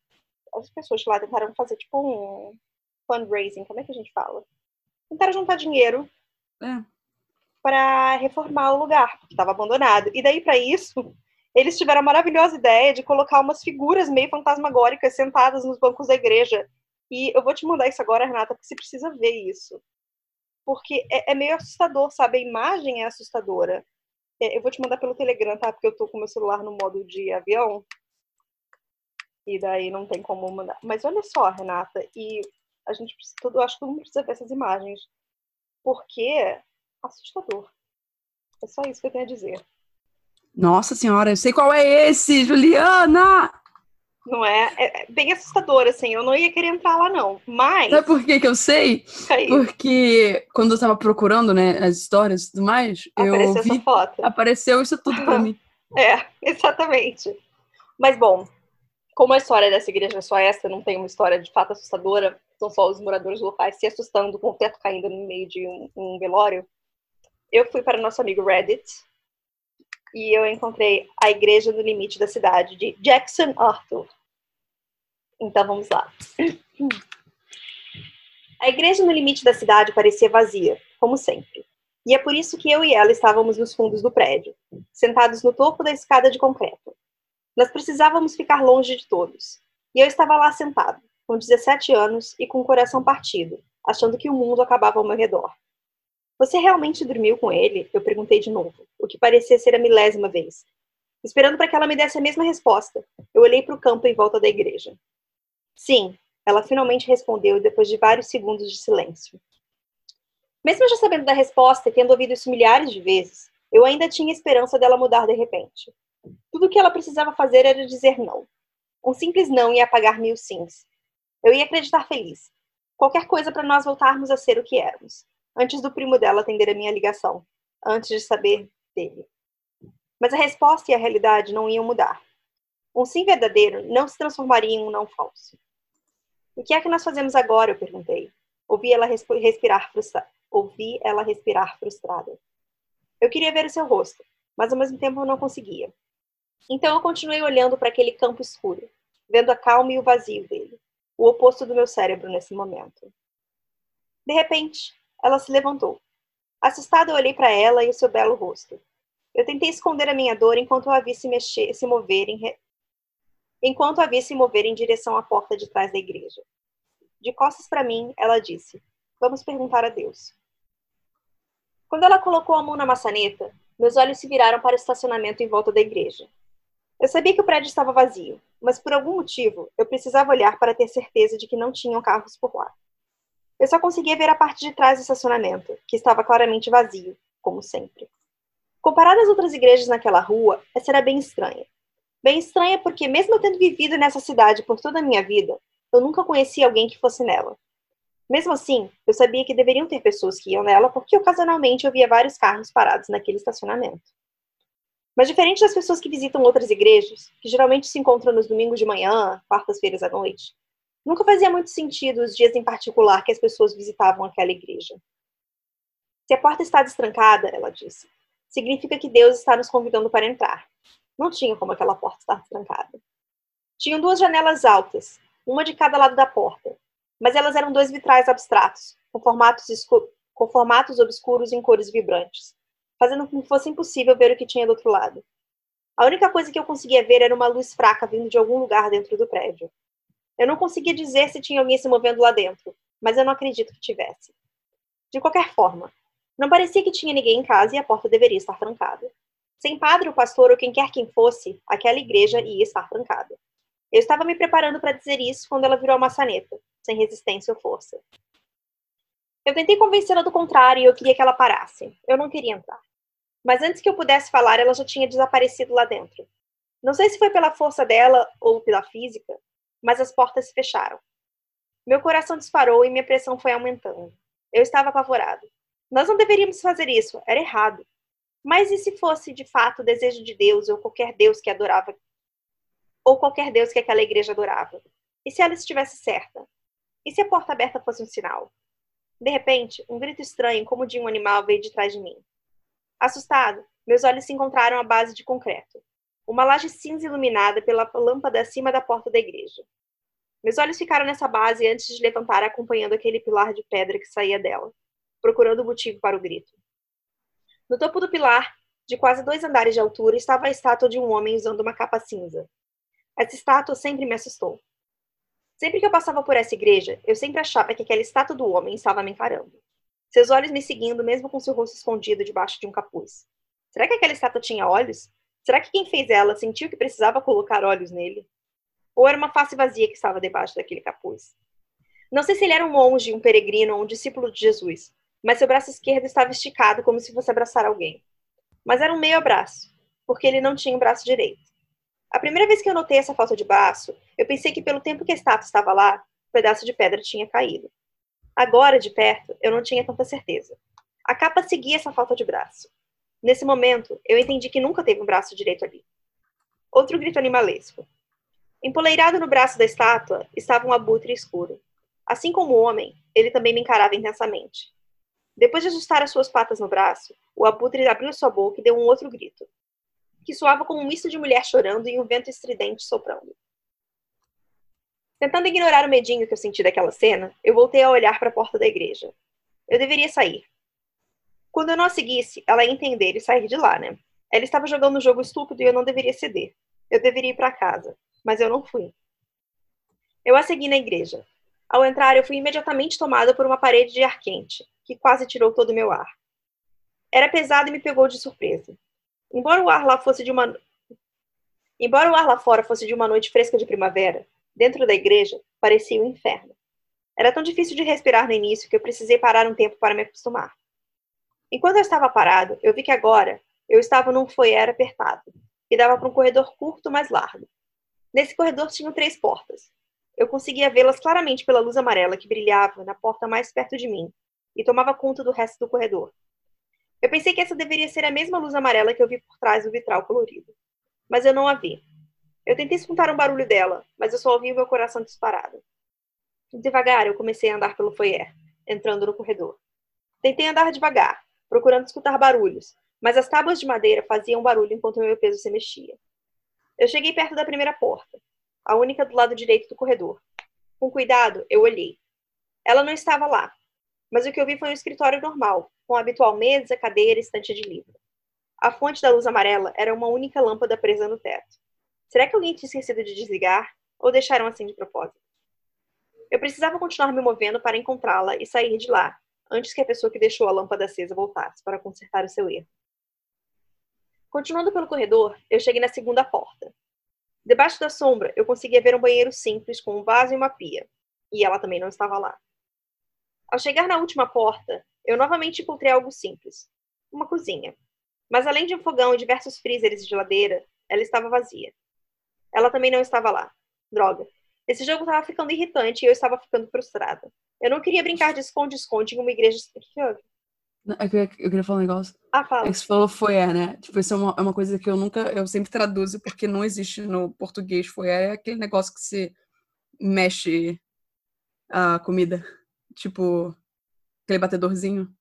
as pessoas de lá tentaram fazer tipo um fundraising, como é que a gente fala? Tentaram juntar dinheiro é. para reformar o lugar, porque estava abandonado. E daí, para isso, eles tiveram a maravilhosa ideia de colocar umas figuras meio fantasmagóricas sentadas nos bancos da igreja. E eu vou te mandar isso agora, Renata, porque você precisa ver isso porque é, é, meio assustador, sabe? A imagem é assustadora. É, eu vou te mandar pelo Telegram, tá? Porque eu tô com meu celular no modo de avião. E daí não tem como mandar. Mas olha só, Renata, e a gente precisa, eu acho que todo mundo precisa ver essas imagens. Porque é assustador. É só isso que eu tenho a dizer. Nossa senhora, eu sei qual é esse, Juliana! Não é? É bem assustador, assim. Eu não ia querer entrar lá, não. Mas. Sabe por que, que eu sei? Aí. Porque quando eu tava procurando, né, as histórias e tudo mais, apareceu eu vi. Essa foto. Apareceu isso tudo pra mim. É, exatamente. Mas, bom, como a história dessa igreja é só essa, não tem uma história de fato assustadora, são só os moradores locais se assustando com o teto caindo no meio de um, um velório, eu fui para nosso amigo Reddit e eu encontrei a igreja no limite da cidade de Jackson Arthur. Então vamos lá. A igreja no limite da cidade parecia vazia, como sempre. E é por isso que eu e ela estávamos nos fundos do prédio, sentados no topo da escada de concreto. Nós precisávamos ficar longe de todos. E eu estava lá sentado, com 17 anos e com o coração partido, achando que o mundo acabava ao meu redor. Você realmente dormiu com ele? Eu perguntei de novo, o que parecia ser a milésima vez. Esperando para que ela me desse a mesma resposta, eu olhei para o campo em volta da igreja. Sim, ela finalmente respondeu depois de vários segundos de silêncio. Mesmo já sabendo da resposta e tendo ouvido isso milhares de vezes, eu ainda tinha esperança dela mudar de repente. Tudo o que ela precisava fazer era dizer não. Um simples não ia apagar mil sims. Eu ia acreditar feliz. Qualquer coisa para nós voltarmos a ser o que éramos antes do primo dela atender a minha ligação, antes de saber dele. Mas a resposta e a realidade não iam mudar. Um sim verdadeiro não se transformaria em um não falso. O que é que nós fazemos agora? Eu perguntei. Ouvi ela respirar frustrada. Ouvi ela respirar frustrada. Eu queria ver o seu rosto, mas ao mesmo tempo eu não conseguia. Então eu continuei olhando para aquele campo escuro, vendo a calma e o vazio dele, o oposto do meu cérebro nesse momento. De repente, ela se levantou. Assustada, eu olhei para ela e o seu belo rosto. Eu tentei esconder a minha dor enquanto a vi se mexer, se mover em re... enquanto a vi se mover em direção à porta de trás da igreja. De costas para mim, ela disse: "Vamos perguntar a Deus." Quando ela colocou a mão na maçaneta, meus olhos se viraram para o estacionamento em volta da igreja. Eu sabia que o prédio estava vazio, mas por algum motivo eu precisava olhar para ter certeza de que não tinham carros por lá. Eu só conseguia ver a parte de trás do estacionamento, que estava claramente vazio, como sempre. Comparado às outras igrejas naquela rua, essa era bem estranha. Bem estranha porque, mesmo eu tendo vivido nessa cidade por toda a minha vida, eu nunca conheci alguém que fosse nela. Mesmo assim, eu sabia que deveriam ter pessoas que iam nela porque ocasionalmente eu via vários carros parados naquele estacionamento. Mas diferente das pessoas que visitam outras igrejas, que geralmente se encontram nos domingos de manhã, quartas-feiras à noite, Nunca fazia muito sentido os dias em particular que as pessoas visitavam aquela igreja. Se a porta está destrancada, ela disse, significa que Deus está nos convidando para entrar. Não tinha como aquela porta estar trancada. Tinham duas janelas altas, uma de cada lado da porta, mas elas eram dois vitrais abstratos, com formatos, com formatos obscuros em cores vibrantes, fazendo com que fosse impossível ver o que tinha do outro lado. A única coisa que eu conseguia ver era uma luz fraca vindo de algum lugar dentro do prédio. Eu não conseguia dizer se tinha alguém se movendo lá dentro, mas eu não acredito que tivesse. De qualquer forma, não parecia que tinha ninguém em casa e a porta deveria estar trancada. Sem padre, o pastor ou quem quer quem fosse, aquela igreja ia estar trancada. Eu estava me preparando para dizer isso quando ela virou a maçaneta, sem resistência ou força. Eu tentei convencê-la do contrário e eu queria que ela parasse. Eu não queria entrar. Mas antes que eu pudesse falar, ela já tinha desaparecido lá dentro. Não sei se foi pela força dela ou pela física, mas as portas se fecharam. Meu coração disparou e minha pressão foi aumentando. Eu estava apavorado. Nós não deveríamos fazer isso, era errado. Mas e se fosse de fato o desejo de Deus ou qualquer Deus que adorava ou qualquer Deus que aquela igreja adorava? E se ela estivesse certa? E se a porta aberta fosse um sinal? De repente, um grito estranho, como de um animal, veio de trás de mim. Assustado, meus olhos se encontraram à base de concreto. Uma laje cinza iluminada pela lâmpada acima da porta da igreja. Meus olhos ficaram nessa base antes de levantar, acompanhando aquele pilar de pedra que saía dela, procurando o motivo para o grito. No topo do pilar, de quase dois andares de altura, estava a estátua de um homem usando uma capa cinza. Essa estátua sempre me assustou. Sempre que eu passava por essa igreja, eu sempre achava que aquela estátua do homem estava me encarando. Seus olhos me seguindo, mesmo com seu rosto escondido debaixo de um capuz. Será que aquela estátua tinha olhos? Será que quem fez ela sentiu que precisava colocar olhos nele? Ou era uma face vazia que estava debaixo daquele capuz? Não sei se ele era um monge, um peregrino ou um discípulo de Jesus, mas seu braço esquerdo estava esticado como se fosse abraçar alguém. Mas era um meio abraço, porque ele não tinha o um braço direito. A primeira vez que eu notei essa falta de braço, eu pensei que pelo tempo que a estátua estava lá, um pedaço de pedra tinha caído. Agora, de perto, eu não tinha tanta certeza. A capa seguia essa falta de braço. Nesse momento, eu entendi que nunca teve um braço direito ali. Outro grito animalesco. Empoleirado no braço da estátua estava um abutre escuro. Assim como o homem, ele também me encarava intensamente. Depois de ajustar as suas patas no braço, o abutre abriu sua boca e deu um outro grito, que soava como um misto de mulher chorando e um vento estridente soprando. Tentando ignorar o medinho que eu senti daquela cena, eu voltei a olhar para a porta da igreja. Eu deveria sair. Quando eu não a seguisse, ela ia entender e sair de lá, né? Ela estava jogando um jogo estúpido e eu não deveria ceder. Eu deveria ir para casa, mas eu não fui. Eu a segui na igreja. Ao entrar, eu fui imediatamente tomada por uma parede de ar quente, que quase tirou todo o meu ar. Era pesado e me pegou de surpresa. Embora o ar lá fosse de uma Embora o ar lá fora fosse de uma noite fresca de primavera, dentro da igreja parecia um inferno. Era tão difícil de respirar no início que eu precisei parar um tempo para me acostumar. Enquanto eu estava parado, eu vi que agora eu estava num foyer apertado, que dava para um corredor curto, mas largo. Nesse corredor tinham três portas, eu conseguia vê-las claramente pela luz amarela que brilhava na porta mais perto de mim e tomava conta do resto do corredor. Eu pensei que essa deveria ser a mesma luz amarela que eu vi por trás do vitral colorido. Mas eu não a vi. Eu tentei escutar um barulho dela, mas eu só ouvi o meu coração disparado. Devagar, eu comecei a andar pelo foyer, entrando no corredor. Tentei andar devagar, procurando escutar barulhos, mas as tábuas de madeira faziam barulho enquanto meu peso se mexia. Eu cheguei perto da primeira porta, a única do lado direito do corredor. Com cuidado, eu olhei. Ela não estava lá, mas o que eu vi foi um escritório normal, com a habitual mesa, cadeira e estante de livro. A fonte da luz amarela era uma única lâmpada presa no teto. Será que alguém tinha esquecido de desligar ou deixaram assim de propósito? Eu precisava continuar me movendo para encontrá-la e sair de lá, antes que a pessoa que deixou a lâmpada acesa voltasse para consertar o seu erro. Continuando pelo corredor, eu cheguei na segunda porta. Debaixo da sombra, eu conseguia ver um banheiro simples com um vaso e uma pia. E ela também não estava lá. Ao chegar na última porta, eu novamente encontrei algo simples. Uma cozinha. Mas além de um fogão e diversos freezers e geladeira, ela estava vazia. Ela também não estava lá. Droga. Esse jogo estava ficando irritante e eu estava ficando frustrada. Eu não queria brincar de esconde-esconde em uma igreja. O que houve? Eu queria, eu queria falar um negócio. Ah, fala. É que você falou foyer, né? Tipo, isso é uma, é uma coisa que eu nunca, eu sempre traduzo, porque não existe no português foyer. É aquele negócio que se mexe a comida. Tipo, aquele batedorzinho.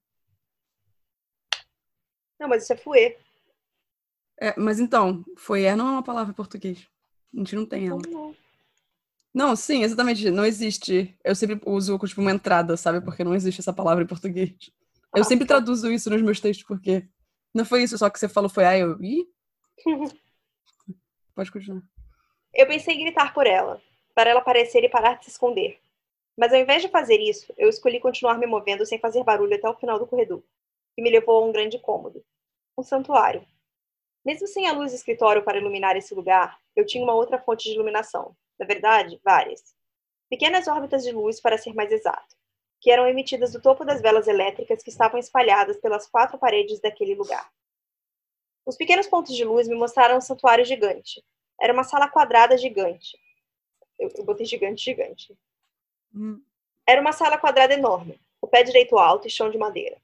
Não, mas isso é fouet. É, mas então, foyer não é uma palavra em português. A gente não tem ela. Não. Não, sim, exatamente. Não existe. Eu sempre uso tipo uma entrada, sabe? Porque não existe essa palavra em português. Eu Ah, sempre tá. traduzo isso nos meus textos, porque não foi isso só que você falou, foi, ah, eu. Ih? Pode continuar. Eu pensei em gritar por ela, para ela aparecer e parar de se esconder. Mas ao invés de fazer isso, eu escolhi continuar me movendo sem fazer barulho até o final do corredor, que me levou a um grande cômodo um santuário. Mesmo sem a luz do escritório para iluminar esse lugar, eu tinha uma outra fonte de iluminação. Na verdade, várias. Pequenas órbitas de luz, para ser mais exato, que eram emitidas do topo das velas elétricas que estavam espalhadas pelas quatro paredes daquele lugar. Os pequenos pontos de luz me mostraram um santuário gigante. Era uma sala quadrada gigante. Eu, eu botei gigante, gigante. Hum, Era uma sala quadrada enorme, o pé direito alto e chão de madeira.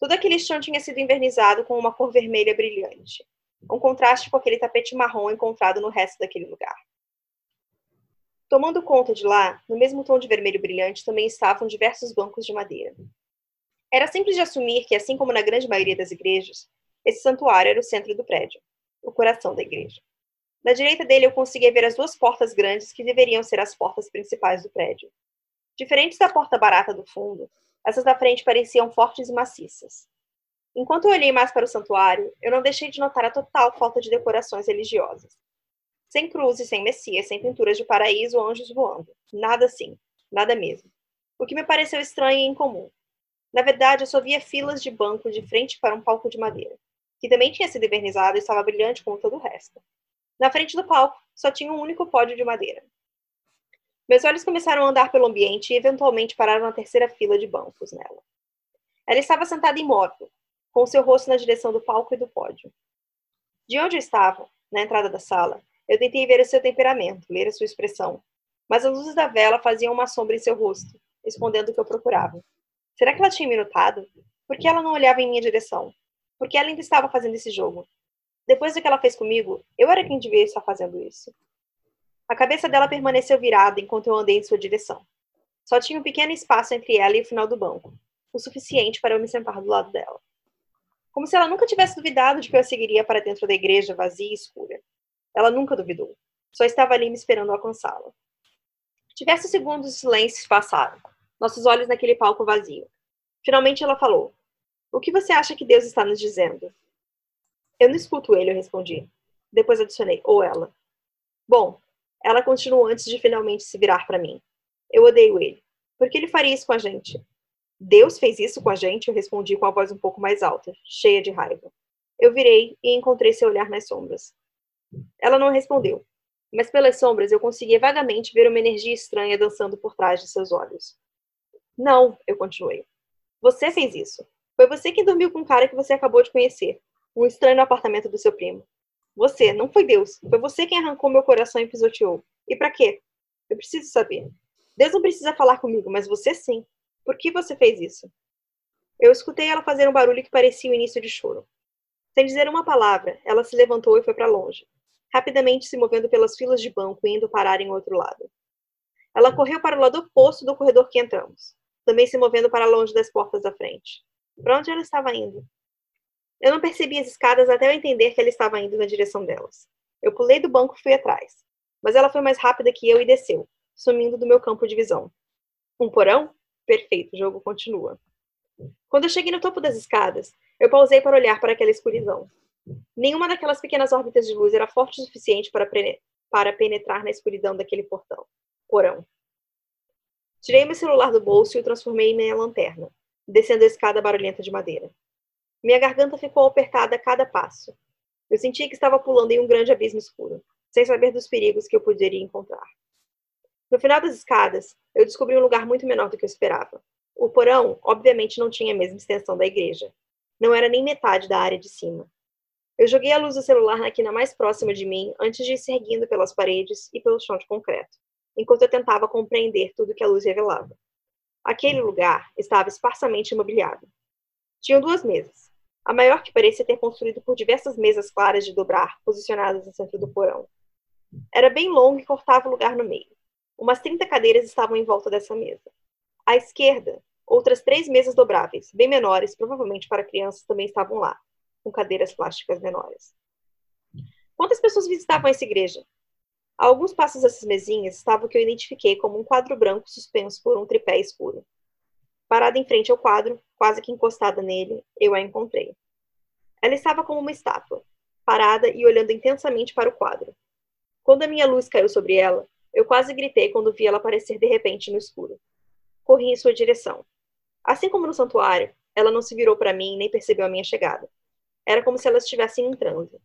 Todo aquele chão tinha sido envernizado com uma cor vermelha brilhante, um contraste com aquele tapete marrom encontrado no resto daquele lugar. Tomando conta de lá, no mesmo tom de vermelho brilhante, também estavam diversos bancos de madeira. Era simples de assumir que, assim como na grande maioria das igrejas, esse santuário era o centro do prédio, o coração da igreja. Na direita dele, eu conseguia ver as duas portas grandes que deveriam ser as portas principais do prédio. Diferentes da porta barata do fundo, essas da frente pareciam fortes e maciças. Enquanto eu olhei mais para o santuário, eu não deixei de notar a total falta de decorações religiosas. Sem cruzes, sem messias, sem pinturas de paraíso ou anjos voando. Nada assim. Nada mesmo. O que me pareceu estranho e incomum. Na verdade, eu só via filas de bancos de frente para um palco de madeira. que também tinha sido invernizado e estava brilhante como todo o resto. Na frente do palco, só tinha um único pódio de madeira. Meus olhos começaram a andar pelo ambiente e eventualmente pararam na terceira fila de bancos nela. Ela estava sentada imóvel, com seu rosto na direção do palco e do pódio. De onde eu estava, na entrada da sala, eu tentei ver o seu temperamento, ler a sua expressão, mas as luzes da vela faziam uma sombra em seu rosto, escondendo o que eu procurava. Será que ela tinha me notado? Por que ela não olhava em minha direção? Por que ela ainda estava fazendo esse jogo? Depois do que ela fez comigo, eu era quem devia estar fazendo isso. A cabeça dela permaneceu virada enquanto eu andei em sua direção. Só tinha um pequeno espaço entre ela e o final do banco, o suficiente para eu me sentar do lado dela. Como se ela nunca tivesse duvidado de que eu a seguiria para dentro da igreja vazia e escura. Ela nunca duvidou. Só estava ali me esperando alcançá-la. Diversos segundos de silêncio passaram, nossos olhos naquele palco vazio. Finalmente ela falou: O que você acha que Deus está nos dizendo? Eu não escuto ele, eu respondi. Depois adicionei: Ou ela. Bom, ela continuou antes de finalmente se virar para mim. Eu odeio ele. Por que ele faria isso com a gente? Deus fez isso com a gente, eu respondi com a voz um pouco mais alta, cheia de raiva. Eu virei e encontrei seu olhar nas sombras. Ela não respondeu, mas pelas sombras eu conseguia vagamente ver uma energia estranha dançando por trás de seus olhos. Não, eu continuei. Você fez isso. Foi você que dormiu com um cara que você acabou de conhecer, um estranho no apartamento do seu primo. Você, não foi Deus. Foi você quem arrancou meu coração e pisoteou. E para quê? Eu preciso saber. Deus não precisa falar comigo, mas você sim. Por que você fez isso? Eu escutei ela fazer um barulho que parecia o início de choro. Sem dizer uma palavra, ela se levantou e foi para longe, rapidamente se movendo pelas filas de banco e indo parar em outro lado. Ela correu para o lado oposto do corredor que entramos, também se movendo para longe das portas da frente. Para onde ela estava indo? Eu não percebi as escadas até eu entender que ela estava indo na direção delas. Eu pulei do banco e fui atrás, mas ela foi mais rápida que eu e desceu, sumindo do meu campo de visão. Um porão? Perfeito, o jogo continua. Quando eu cheguei no topo das escadas, eu pausei para olhar para aquela escuridão. Nenhuma daquelas pequenas órbitas de luz era forte o suficiente para, penetrar na escuridão daquele portão. Porão. Tirei meu celular do bolso e o transformei em minha lanterna, descendo a escada barulhenta de madeira. Minha garganta ficou apertada a cada passo. Eu sentia que estava pulando em um grande abismo escuro, sem saber dos perigos que eu poderia encontrar. No final das escadas, eu descobri um lugar muito menor do que eu esperava. O porão, obviamente, não tinha a mesma extensão da igreja. Não era nem metade da área de cima. Eu joguei a luz do celular na quina mais próxima de mim antes de ir seguindo pelas paredes e pelo chão de concreto, enquanto eu tentava compreender tudo que a luz revelava. Aquele lugar estava esparsamente imobiliado. Tinham duas mesas. A maior que parecia ter construído por diversas mesas claras de dobrar, posicionadas no centro do porão. Era bem longo e cortava o lugar no meio. Umas 30 cadeiras estavam em volta dessa mesa. À esquerda, outras três mesas dobráveis, bem menores, provavelmente para crianças, também estavam lá, com cadeiras plásticas menores. Quantas pessoas visitavam essa igreja? A alguns passos dessas mesinhas estava o que eu identifiquei como um quadro branco suspenso por um tripé escuro. Parada em frente ao quadro, quase que encostada nele, eu a encontrei. Ela estava como uma estátua, parada e olhando intensamente para o quadro. Quando a minha luz caiu sobre ela, eu quase gritei quando vi ela aparecer de repente no escuro. Corri em sua direção. Assim como no santuário, ela não se virou para mim nem percebeu a minha chegada. Era como se ela estivesse em transe.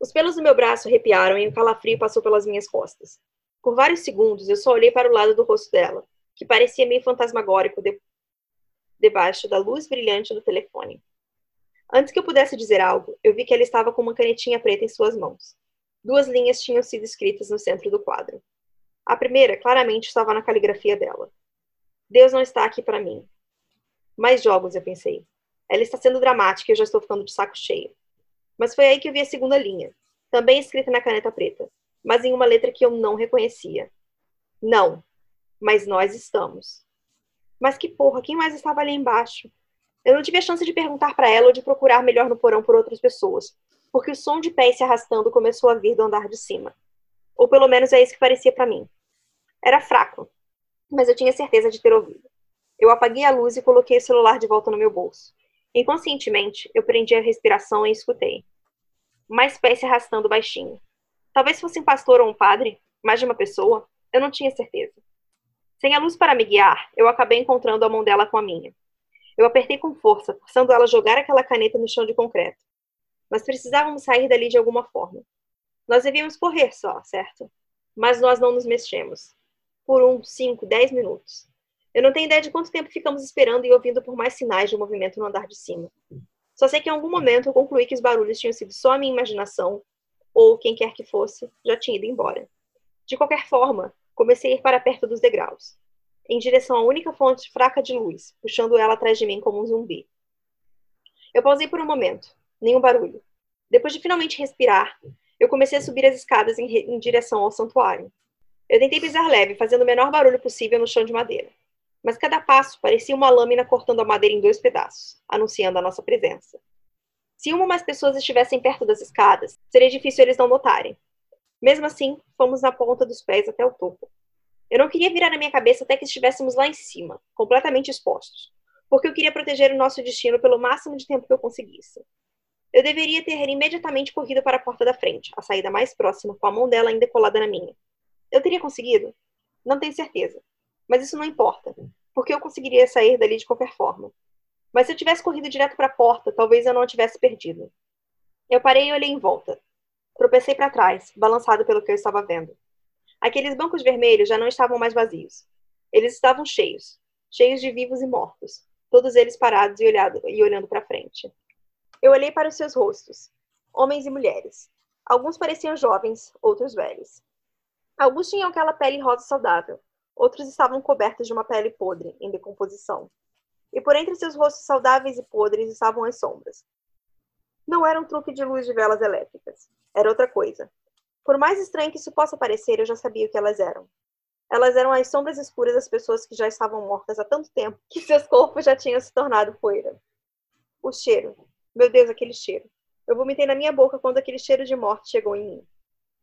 Os pelos do meu braço arrepiaram e um calafrio passou pelas minhas costas. Por vários segundos, eu só olhei para o lado do rosto dela, que parecia meio fantasmagórico de... debaixo da luz brilhante do telefone. Antes que eu pudesse dizer algo, eu vi que ela estava com uma canetinha preta em suas mãos. Duas linhas tinham sido escritas no centro do quadro. A primeira, claramente, estava na caligrafia dela. Deus não está aqui para mim. Mais jogos, eu pensei. Ela está sendo dramática e eu já estou ficando de saco cheio. Mas foi aí que eu vi a segunda linha, também escrita na caneta preta, mas em uma letra que eu não reconhecia. Não, mas nós estamos. Mas que porra, quem mais estava ali embaixo? Eu não tive a chance de perguntar para ela ou de procurar melhor no porão por outras pessoas, porque o som de pés se arrastando começou a vir do andar de cima. Ou pelo menos é isso que parecia para mim. Era fraco, mas eu tinha certeza de ter ouvido. Eu apaguei a luz e coloquei o celular de volta no meu bolso. Inconscientemente, eu prendi a respiração e escutei. Mais pés se arrastando baixinho. Talvez fosse um pastor ou um padre, mais de uma pessoa, eu não tinha certeza. Sem a luz para me guiar, eu acabei encontrando a mão dela com a minha. Eu apertei com força, forçando ela a jogar aquela caneta no chão de concreto. Mas precisávamos sair dali de alguma forma. Nós devíamos correr só, certo? Mas nós não nos mexemos. Por um, cinco, dez minutos. Eu não tenho ideia de quanto tempo ficamos esperando e ouvindo por mais sinais de movimento no andar de cima. Só sei que em algum momento eu concluí que os barulhos tinham sido só a minha imaginação, ou quem quer que fosse, já tinha ido embora. De qualquer forma, comecei a ir para perto dos degraus, em direção à única fonte fraca de luz, puxando ela atrás de mim como um zumbi. Eu pausei por um momento, nenhum barulho. Depois de finalmente respirar, eu comecei a subir as escadas em, em direção ao santuário. Eu tentei pisar leve, fazendo o menor barulho possível no chão de madeira. Mas cada passo parecia uma lâmina cortando a madeira em dois pedaços, anunciando a nossa presença. Se uma ou mais pessoas estivessem perto das escadas, seria difícil eles não notarem. Mesmo assim, fomos na ponta dos pés até o topo. Eu não queria virar a minha cabeça até que estivéssemos lá em cima, completamente expostos, porque eu queria proteger o nosso destino pelo máximo de tempo que eu conseguisse. Eu deveria ter imediatamente corrido para a porta da frente, a saída mais próxima, com a mão dela ainda colada na minha. Eu teria conseguido? Não tenho certeza. Mas isso não importa, porque eu conseguiria sair dali de qualquer forma. Mas se eu tivesse corrido direto para a porta, talvez eu não a tivesse perdido. Eu parei e olhei em volta. Tropecei para trás, balançado pelo que eu estava vendo. Aqueles bancos vermelhos já não estavam mais vazios. Eles estavam cheios, cheios de vivos e mortos, todos eles parados e, olhado, e olhando para frente. Eu olhei para os seus rostos, homens e mulheres. Alguns pareciam jovens, outros velhos. Alguns tinham aquela pele rosa saudável, outros estavam cobertos de uma pele podre, em decomposição. E por entre seus rostos saudáveis e podres estavam as sombras. Não era um truque de luz de velas elétricas. Era outra coisa. Por mais estranho que isso possa parecer, eu já sabia o que elas eram. Elas eram as sombras escuras das pessoas que já estavam mortas há tanto tempo que seus corpos já tinham se tornado poeira. O cheiro, meu Deus, aquele cheiro. Eu vomitei na minha boca quando aquele cheiro de morte chegou em mim.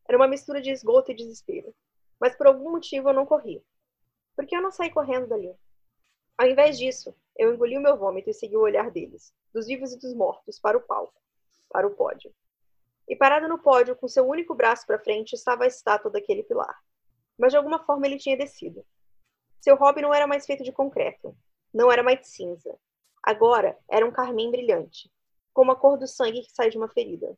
Era uma mistura de esgoto e desespero. Mas por algum motivo eu não corri. Por que eu não saí correndo dali? Ao invés disso, eu engoli o meu vômito e segui o olhar deles, dos vivos e dos mortos, para o palco, para o pódio. E parado no pódio, com seu único braço para frente, estava a estátua daquele pilar. Mas de alguma forma ele tinha descido. Seu hobby não era mais feito de concreto, não era mais cinza. Agora era um carmim brilhante, como a cor do sangue que sai de uma ferida.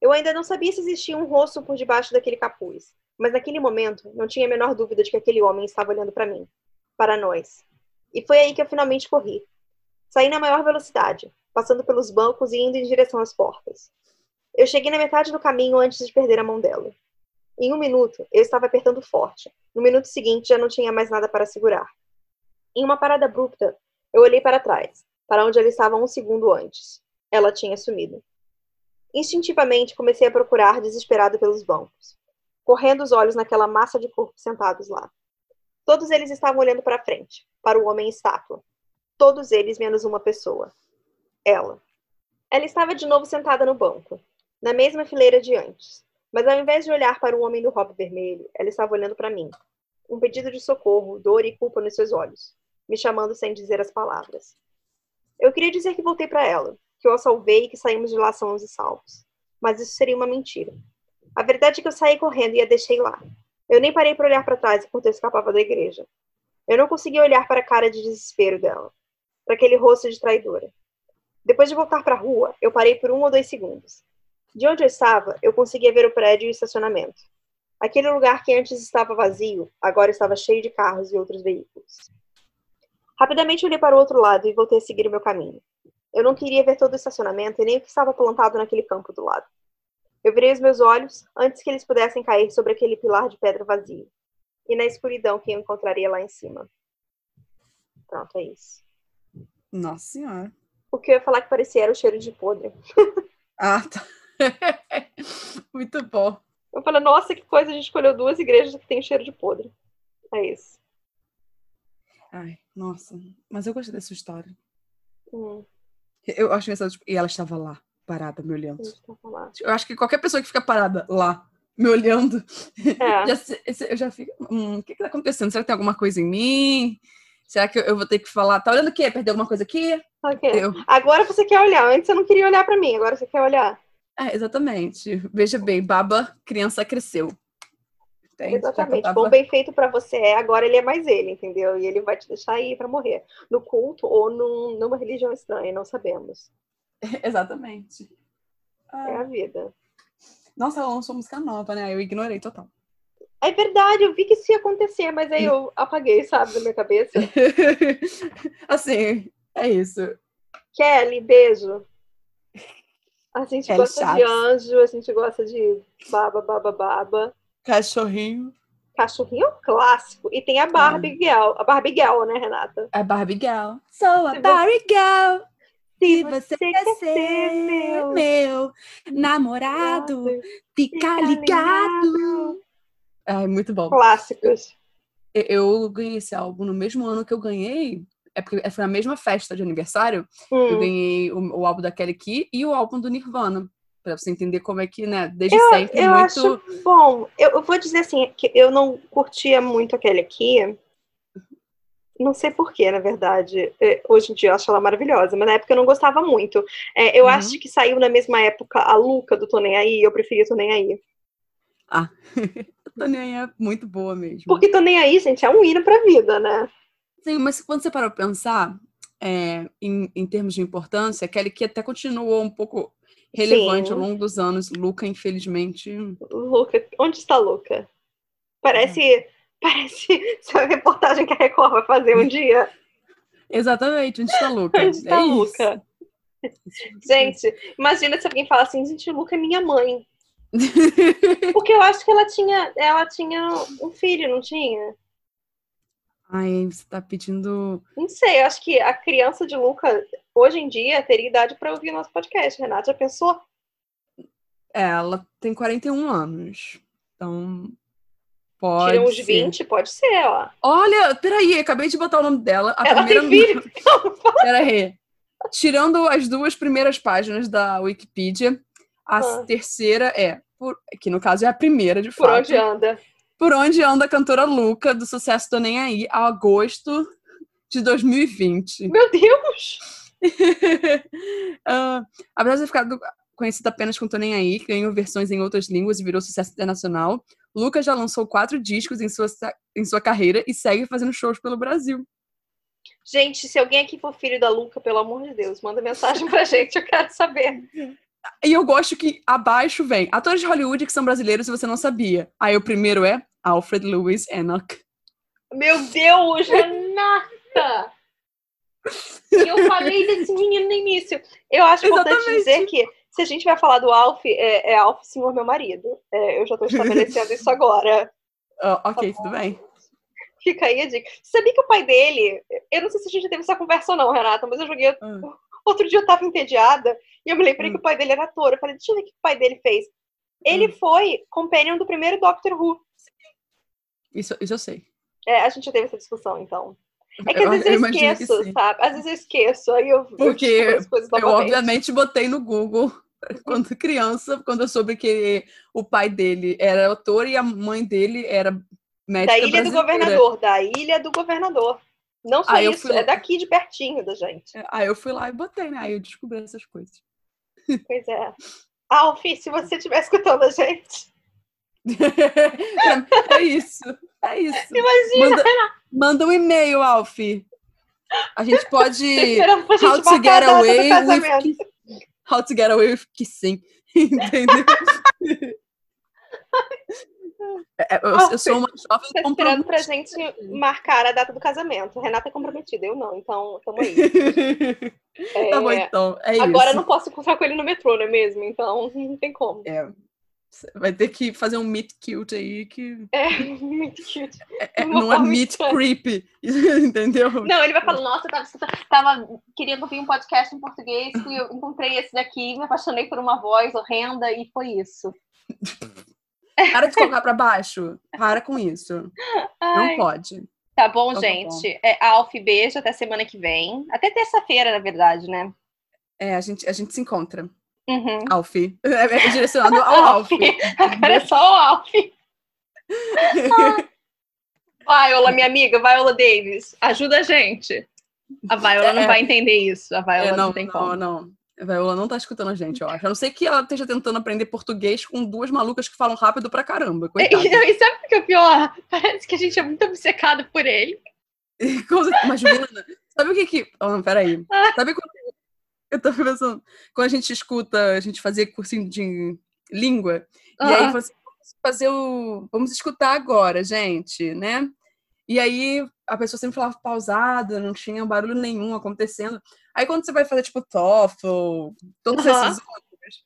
Eu ainda não sabia se existia um rosto por debaixo daquele capuz, mas naquele momento não tinha a menor dúvida de que aquele homem estava olhando para mim, para nós. E foi aí que eu finalmente corri. Saí na maior velocidade, passando pelos bancos e indo em direção às portas. Eu cheguei na metade do caminho antes de perder a mão dela. Em um minuto, eu estava apertando forte. No minuto seguinte, já não tinha mais nada para segurar. Em uma parada abrupta, eu olhei para trás, para onde ela estava um segundo antes. Ela tinha sumido. Instintivamente, comecei a procurar, desesperado pelos bancos, correndo os olhos naquela massa de corpos sentados lá. Todos eles estavam olhando para frente, para o homem estátua. Todos eles menos uma pessoa. Ela. Ela estava de novo sentada no banco, na mesma fileira de antes. Mas ao invés de olhar para o homem do robe vermelho, ela estava olhando para mim. Um pedido de socorro, dor e culpa nos seus olhos, me chamando sem dizer as palavras. Eu queria dizer que voltei para ela, que eu a salvei e que saímos de lá sãos e salvos. Mas isso seria uma mentira. A verdade é que eu saí correndo e a deixei lá. Eu nem parei para olhar para trás enquanto eu escapava da igreja. Eu não conseguia olhar para a cara de desespero dela, para aquele rosto de traidora. Depois de voltar para a rua, eu parei por um ou dois segundos. De onde eu estava, eu conseguia ver o prédio e o estacionamento. Aquele lugar que antes estava vazio, agora estava cheio de carros e outros veículos. Rapidamente olhei para o outro lado e voltei a seguir o meu caminho. Eu não queria ver todo o estacionamento e nem o que estava plantado naquele campo do lado. Eu virei os meus olhos antes que eles pudessem cair sobre aquele pilar de pedra vazio. E na escuridão que eu encontraria lá em cima. Pronto, é isso. Nossa Senhora. O que eu ia falar que parecia era o cheiro de podre. ah, tá. Muito bom. Eu falei, nossa, que coisa, a gente escolheu duas igrejas que tem cheiro de podre. É isso. Ai, nossa. Mas eu gostei dessa história. Hum. Eu acho engraçado, tipo, e ela estava lá, parada, me olhando. Eu acho que qualquer pessoa que fica parada lá, me olhando, é. já, eu já fico, hum, o que está acontecendo? Será que tem alguma coisa em mim? Será que eu, eu vou ter que falar? Tá olhando o quê? Perdeu alguma coisa aqui? Okay. Eu... Agora você quer olhar. Antes você não queria olhar para mim, agora você quer olhar. É, exatamente. Veja bem, Baba, criança cresceu. Entende? Já Exatamente. Bom, bem feito pra você é, agora ele é mais ele, entendeu? E ele vai te deixar aí pra morrer. No culto ou num- numa religião estranha, não sabemos. Exatamente. É Ah, a vida. Nossa, ela lançou música nova, né? Eu ignorei total. É verdade, eu vi que isso ia acontecer, mas aí eu apaguei, sabe, da minha cabeça. assim, é isso. Kelly, beijo. A gente Kelly gosta de Chaves. anjo, a gente gosta de baba, baba, baba. Cachorrinho. Cachorrinho é clássico. E tem a Barbie Girl. A Barbie Girl, né, Renata? É Barbie Girl. Sou a Se você- Barbie Girl. Se você você quer quer ser meu, meu namorado, fica fica ligado. Ai, muito bom. Clássicos. Eu, eu ganhei esse álbum no mesmo ano que eu ganhei. É porque foi na mesma festa de aniversário. Eu Hum. ganhei o, o álbum da Kelly Key e o álbum do Nirvana. Pra você entender como é que, né, desde Eu, sempre, eu muito. acho bom. Eu, eu vou dizer assim, que eu não curtia muito aquele aqui. Não sei porquê, na verdade. É, Hoje em dia eu acho ela maravilhosa, mas na época eu não gostava muito. É, eu Uhum. acho que saiu na mesma época a Luca do Tô Nem Aí, eu preferia Tô Nem Aí. A Tânia é muito boa mesmo. Porque Tô Nem Aí, gente, é um hino pra vida, né? Sim, mas quando você para pra pensar é, em, em termos de importância, Kelly Key até continuou um pouco relevante Sim. ao longo dos anos. Luca, infelizmente. Luca, onde está Luca? Parece, parece essa reportagem que a Record vai fazer um dia. Exatamente, onde está Luca? Onde está é. Luca? Gente, imagina se alguém fala assim, gente, Luca é minha mãe. Porque eu acho que ela tinha, ela tinha um filho, não tinha? Ai, você tá pedindo. Não sei, eu acho que a criança de Luca, hoje em dia, teria idade para ouvir nosso podcast. Renata, já pensou? É, ela tem 41 anos. Então. Pode. Tira uns ser. 20, pode ser, ó. Olha, peraí, acabei de botar o nome dela. A ela primeira. tem filho. Peraí. Tirando as duas primeiras páginas da Wikipedia, a Ah. terceira é, por- que no caso é a primeira, de Por fato. onde anda? Por onde anda a cantora Luca, do sucesso Tô Nem Aí, a agosto de 2020. Meu Deus! Ah, apesar de ter ficado conhecida apenas com Tô Nem Aí, que ganhou versões em outras línguas e virou sucesso internacional, Luca já lançou quatro discos em sua, em sua carreira e segue fazendo shows pelo Brasil. Gente, se alguém aqui for filho da Luca, pelo amor de Deus, manda mensagem pra gente, eu quero saber. E eu gosto que abaixo vem atores de Hollywood que são brasileiros se você não sabia. Aí o primeiro é Alfred Lewis Enoch. Meu Deus! E eu falei desse menino no início. Eu acho importante Exatamente. dizer que se a gente vai falar do Alf, é, é Alf, senhor meu marido. É, eu já tô estabelecendo isso agora. Ah, ok, tudo bem. Fica aí a dica. Você sabia que o pai dele. Eu não sei se a gente já teve essa conversa ou não, Renata, mas eu joguei. Ah. Outro dia eu tava entediada e eu me lembrei Hum. que o pai dele era ator. Eu falei, deixa eu ver o que o pai dele fez. Ele Hum. foi companion do primeiro Doctor Who. Isso, isso eu sei. É, a gente já teve essa discussão, então. É que Eu- às vezes eu eu, esqueço, sabe? Às vezes eu esqueço, aí eu, eu Porque Eu, novamente. obviamente, botei no Google quando criança, quando eu soube que o pai dele era autor e a mãe dele era médica Da Ilha do brasileira. Governador, da Ilha do Governador. Não só Aí eu isso, lá. é daqui de pertinho da gente. Aí eu fui lá e botei, né? Aí eu descobri essas coisas. Pois é. Alf, se você estiver escutando a gente, é isso. É isso. imagina, Manda, manda um e-mail, Alf. A gente pode. How to marcar get away with How to get away with kissing. Entendeu? É, eu, eu sou uma jovem Tá esperando pra gente marcar a data do casamento. Renata é comprometida, eu não, então tamo aí. Tá bom, É, então. É Agora eu isso. não posso encontrar com ele no metrô, não é mesmo? Então não tem como. É, vai ter que fazer um meet cute aí que É, muito cute. é- Uma não é meet creepy. Entendeu? Não, ele vai falar, nossa, eu tava, tava querendo ouvir um podcast em português e eu encontrei esse daqui, me apaixonei por uma voz horrenda e foi isso. Para de colocar pra baixo. Para com isso. Não Ai, pode. tá bom, Então tá gente. É, Alf, beijo, até semana que vem. Até terça-feira, na verdade, né? É, a gente, a gente se encontra. Uhum. Alf. É, é direcionado ao Alf. Agora é só o Alf. Viola, minha amiga, Viola Davis, ajuda a gente. A Viola não É. vai entender isso. A Viola É, não, não, tem não, como. não. Ela não tá escutando a gente, eu acho. A não ser que ela esteja tentando aprender português com duas malucas que falam rápido pra caramba. Coitada. E, e sabe o que é pior? Parece que a gente é muito obcecado por ele. Mas, Juliana, sabe o que que... Oh, peraí. Sabe quando... Eu tô pensando... Quando a gente escuta, a gente fazia cursinho de língua, e aí você fazer o... Vamos escutar agora, gente, né? E aí a pessoa sempre falava pausada, não tinha barulho nenhum acontecendo. Aí quando você vai fazer, tipo, TOEFL, todos uhum. esses outros,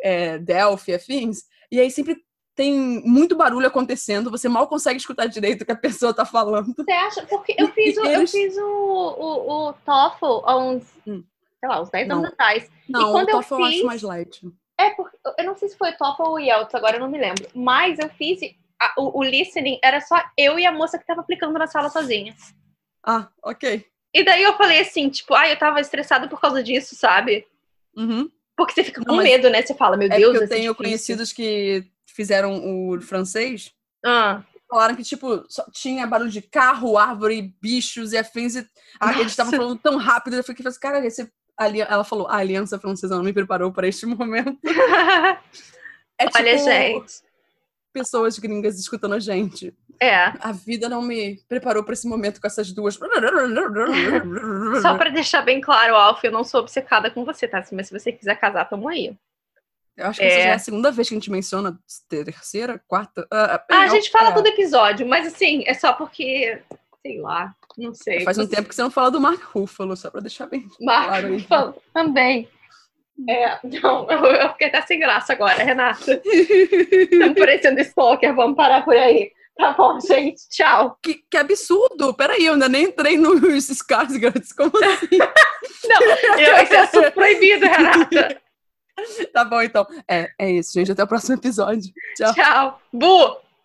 é, Delphi, afins, e aí sempre tem muito barulho acontecendo, você mal consegue escutar direito o que a pessoa tá falando. Você acha? Porque eu fiz o, eu fiz o, o, o TOEFL há uns, hum. Sei lá, uns 10 anos atrás. Não, e quando o TOEFL eu, fiz, eu acho mais light. É, porque, eu não sei se foi o TOEFL ou o IELTS, agora eu não me lembro. Mas eu fiz a, o, o, listening era só eu e a moça que tava aplicando na sala sozinha. Ah, ok. E daí eu falei assim, tipo, ah, eu tava estressada por causa disso, sabe? Uhum. Porque você fica com Não, medo, né? Você fala, meu é Deus, eu tenho conhecidos que fizeram o francês. Ah. Falaram que, tipo, tinha barulho de carro, árvore, bichos e afins. E ah, eles estavam falando tão rápido. Eu fiquei assim, cara, esse... ela falou, a Aliança Francesa não me preparou para este momento. é, tipo, Olha, gente pessoas gringas escutando a gente. É. A vida não me preparou para esse momento com essas duas. Só para deixar bem claro, Alf, eu não sou obcecada com você, tá? Mas se você quiser casar, tamo aí. Eu acho que é. essa já é a segunda vez que a gente menciona, terceira, quarta. Uh, ah, a gente fala é. todo episódio, mas assim, é só porque, sei lá, não sei. Faz um tempo que você não fala do Mark Ruffalo, só pra deixar bem Mark claro. Ruffalo, também. É, não, eu, eu fiquei até sem graça agora, Renata. Estamos parecendo stalker, vamos parar por aí. Tá bom, gente, tchau. Que, que absurdo! Peraí, eu ainda nem entrei nos Skarsgårds, como assim? não, eu, esse é assunto proibido, Renata. Tá bom, então. É, é isso, gente. Até o próximo episódio. Tchau. Tchau. Bu!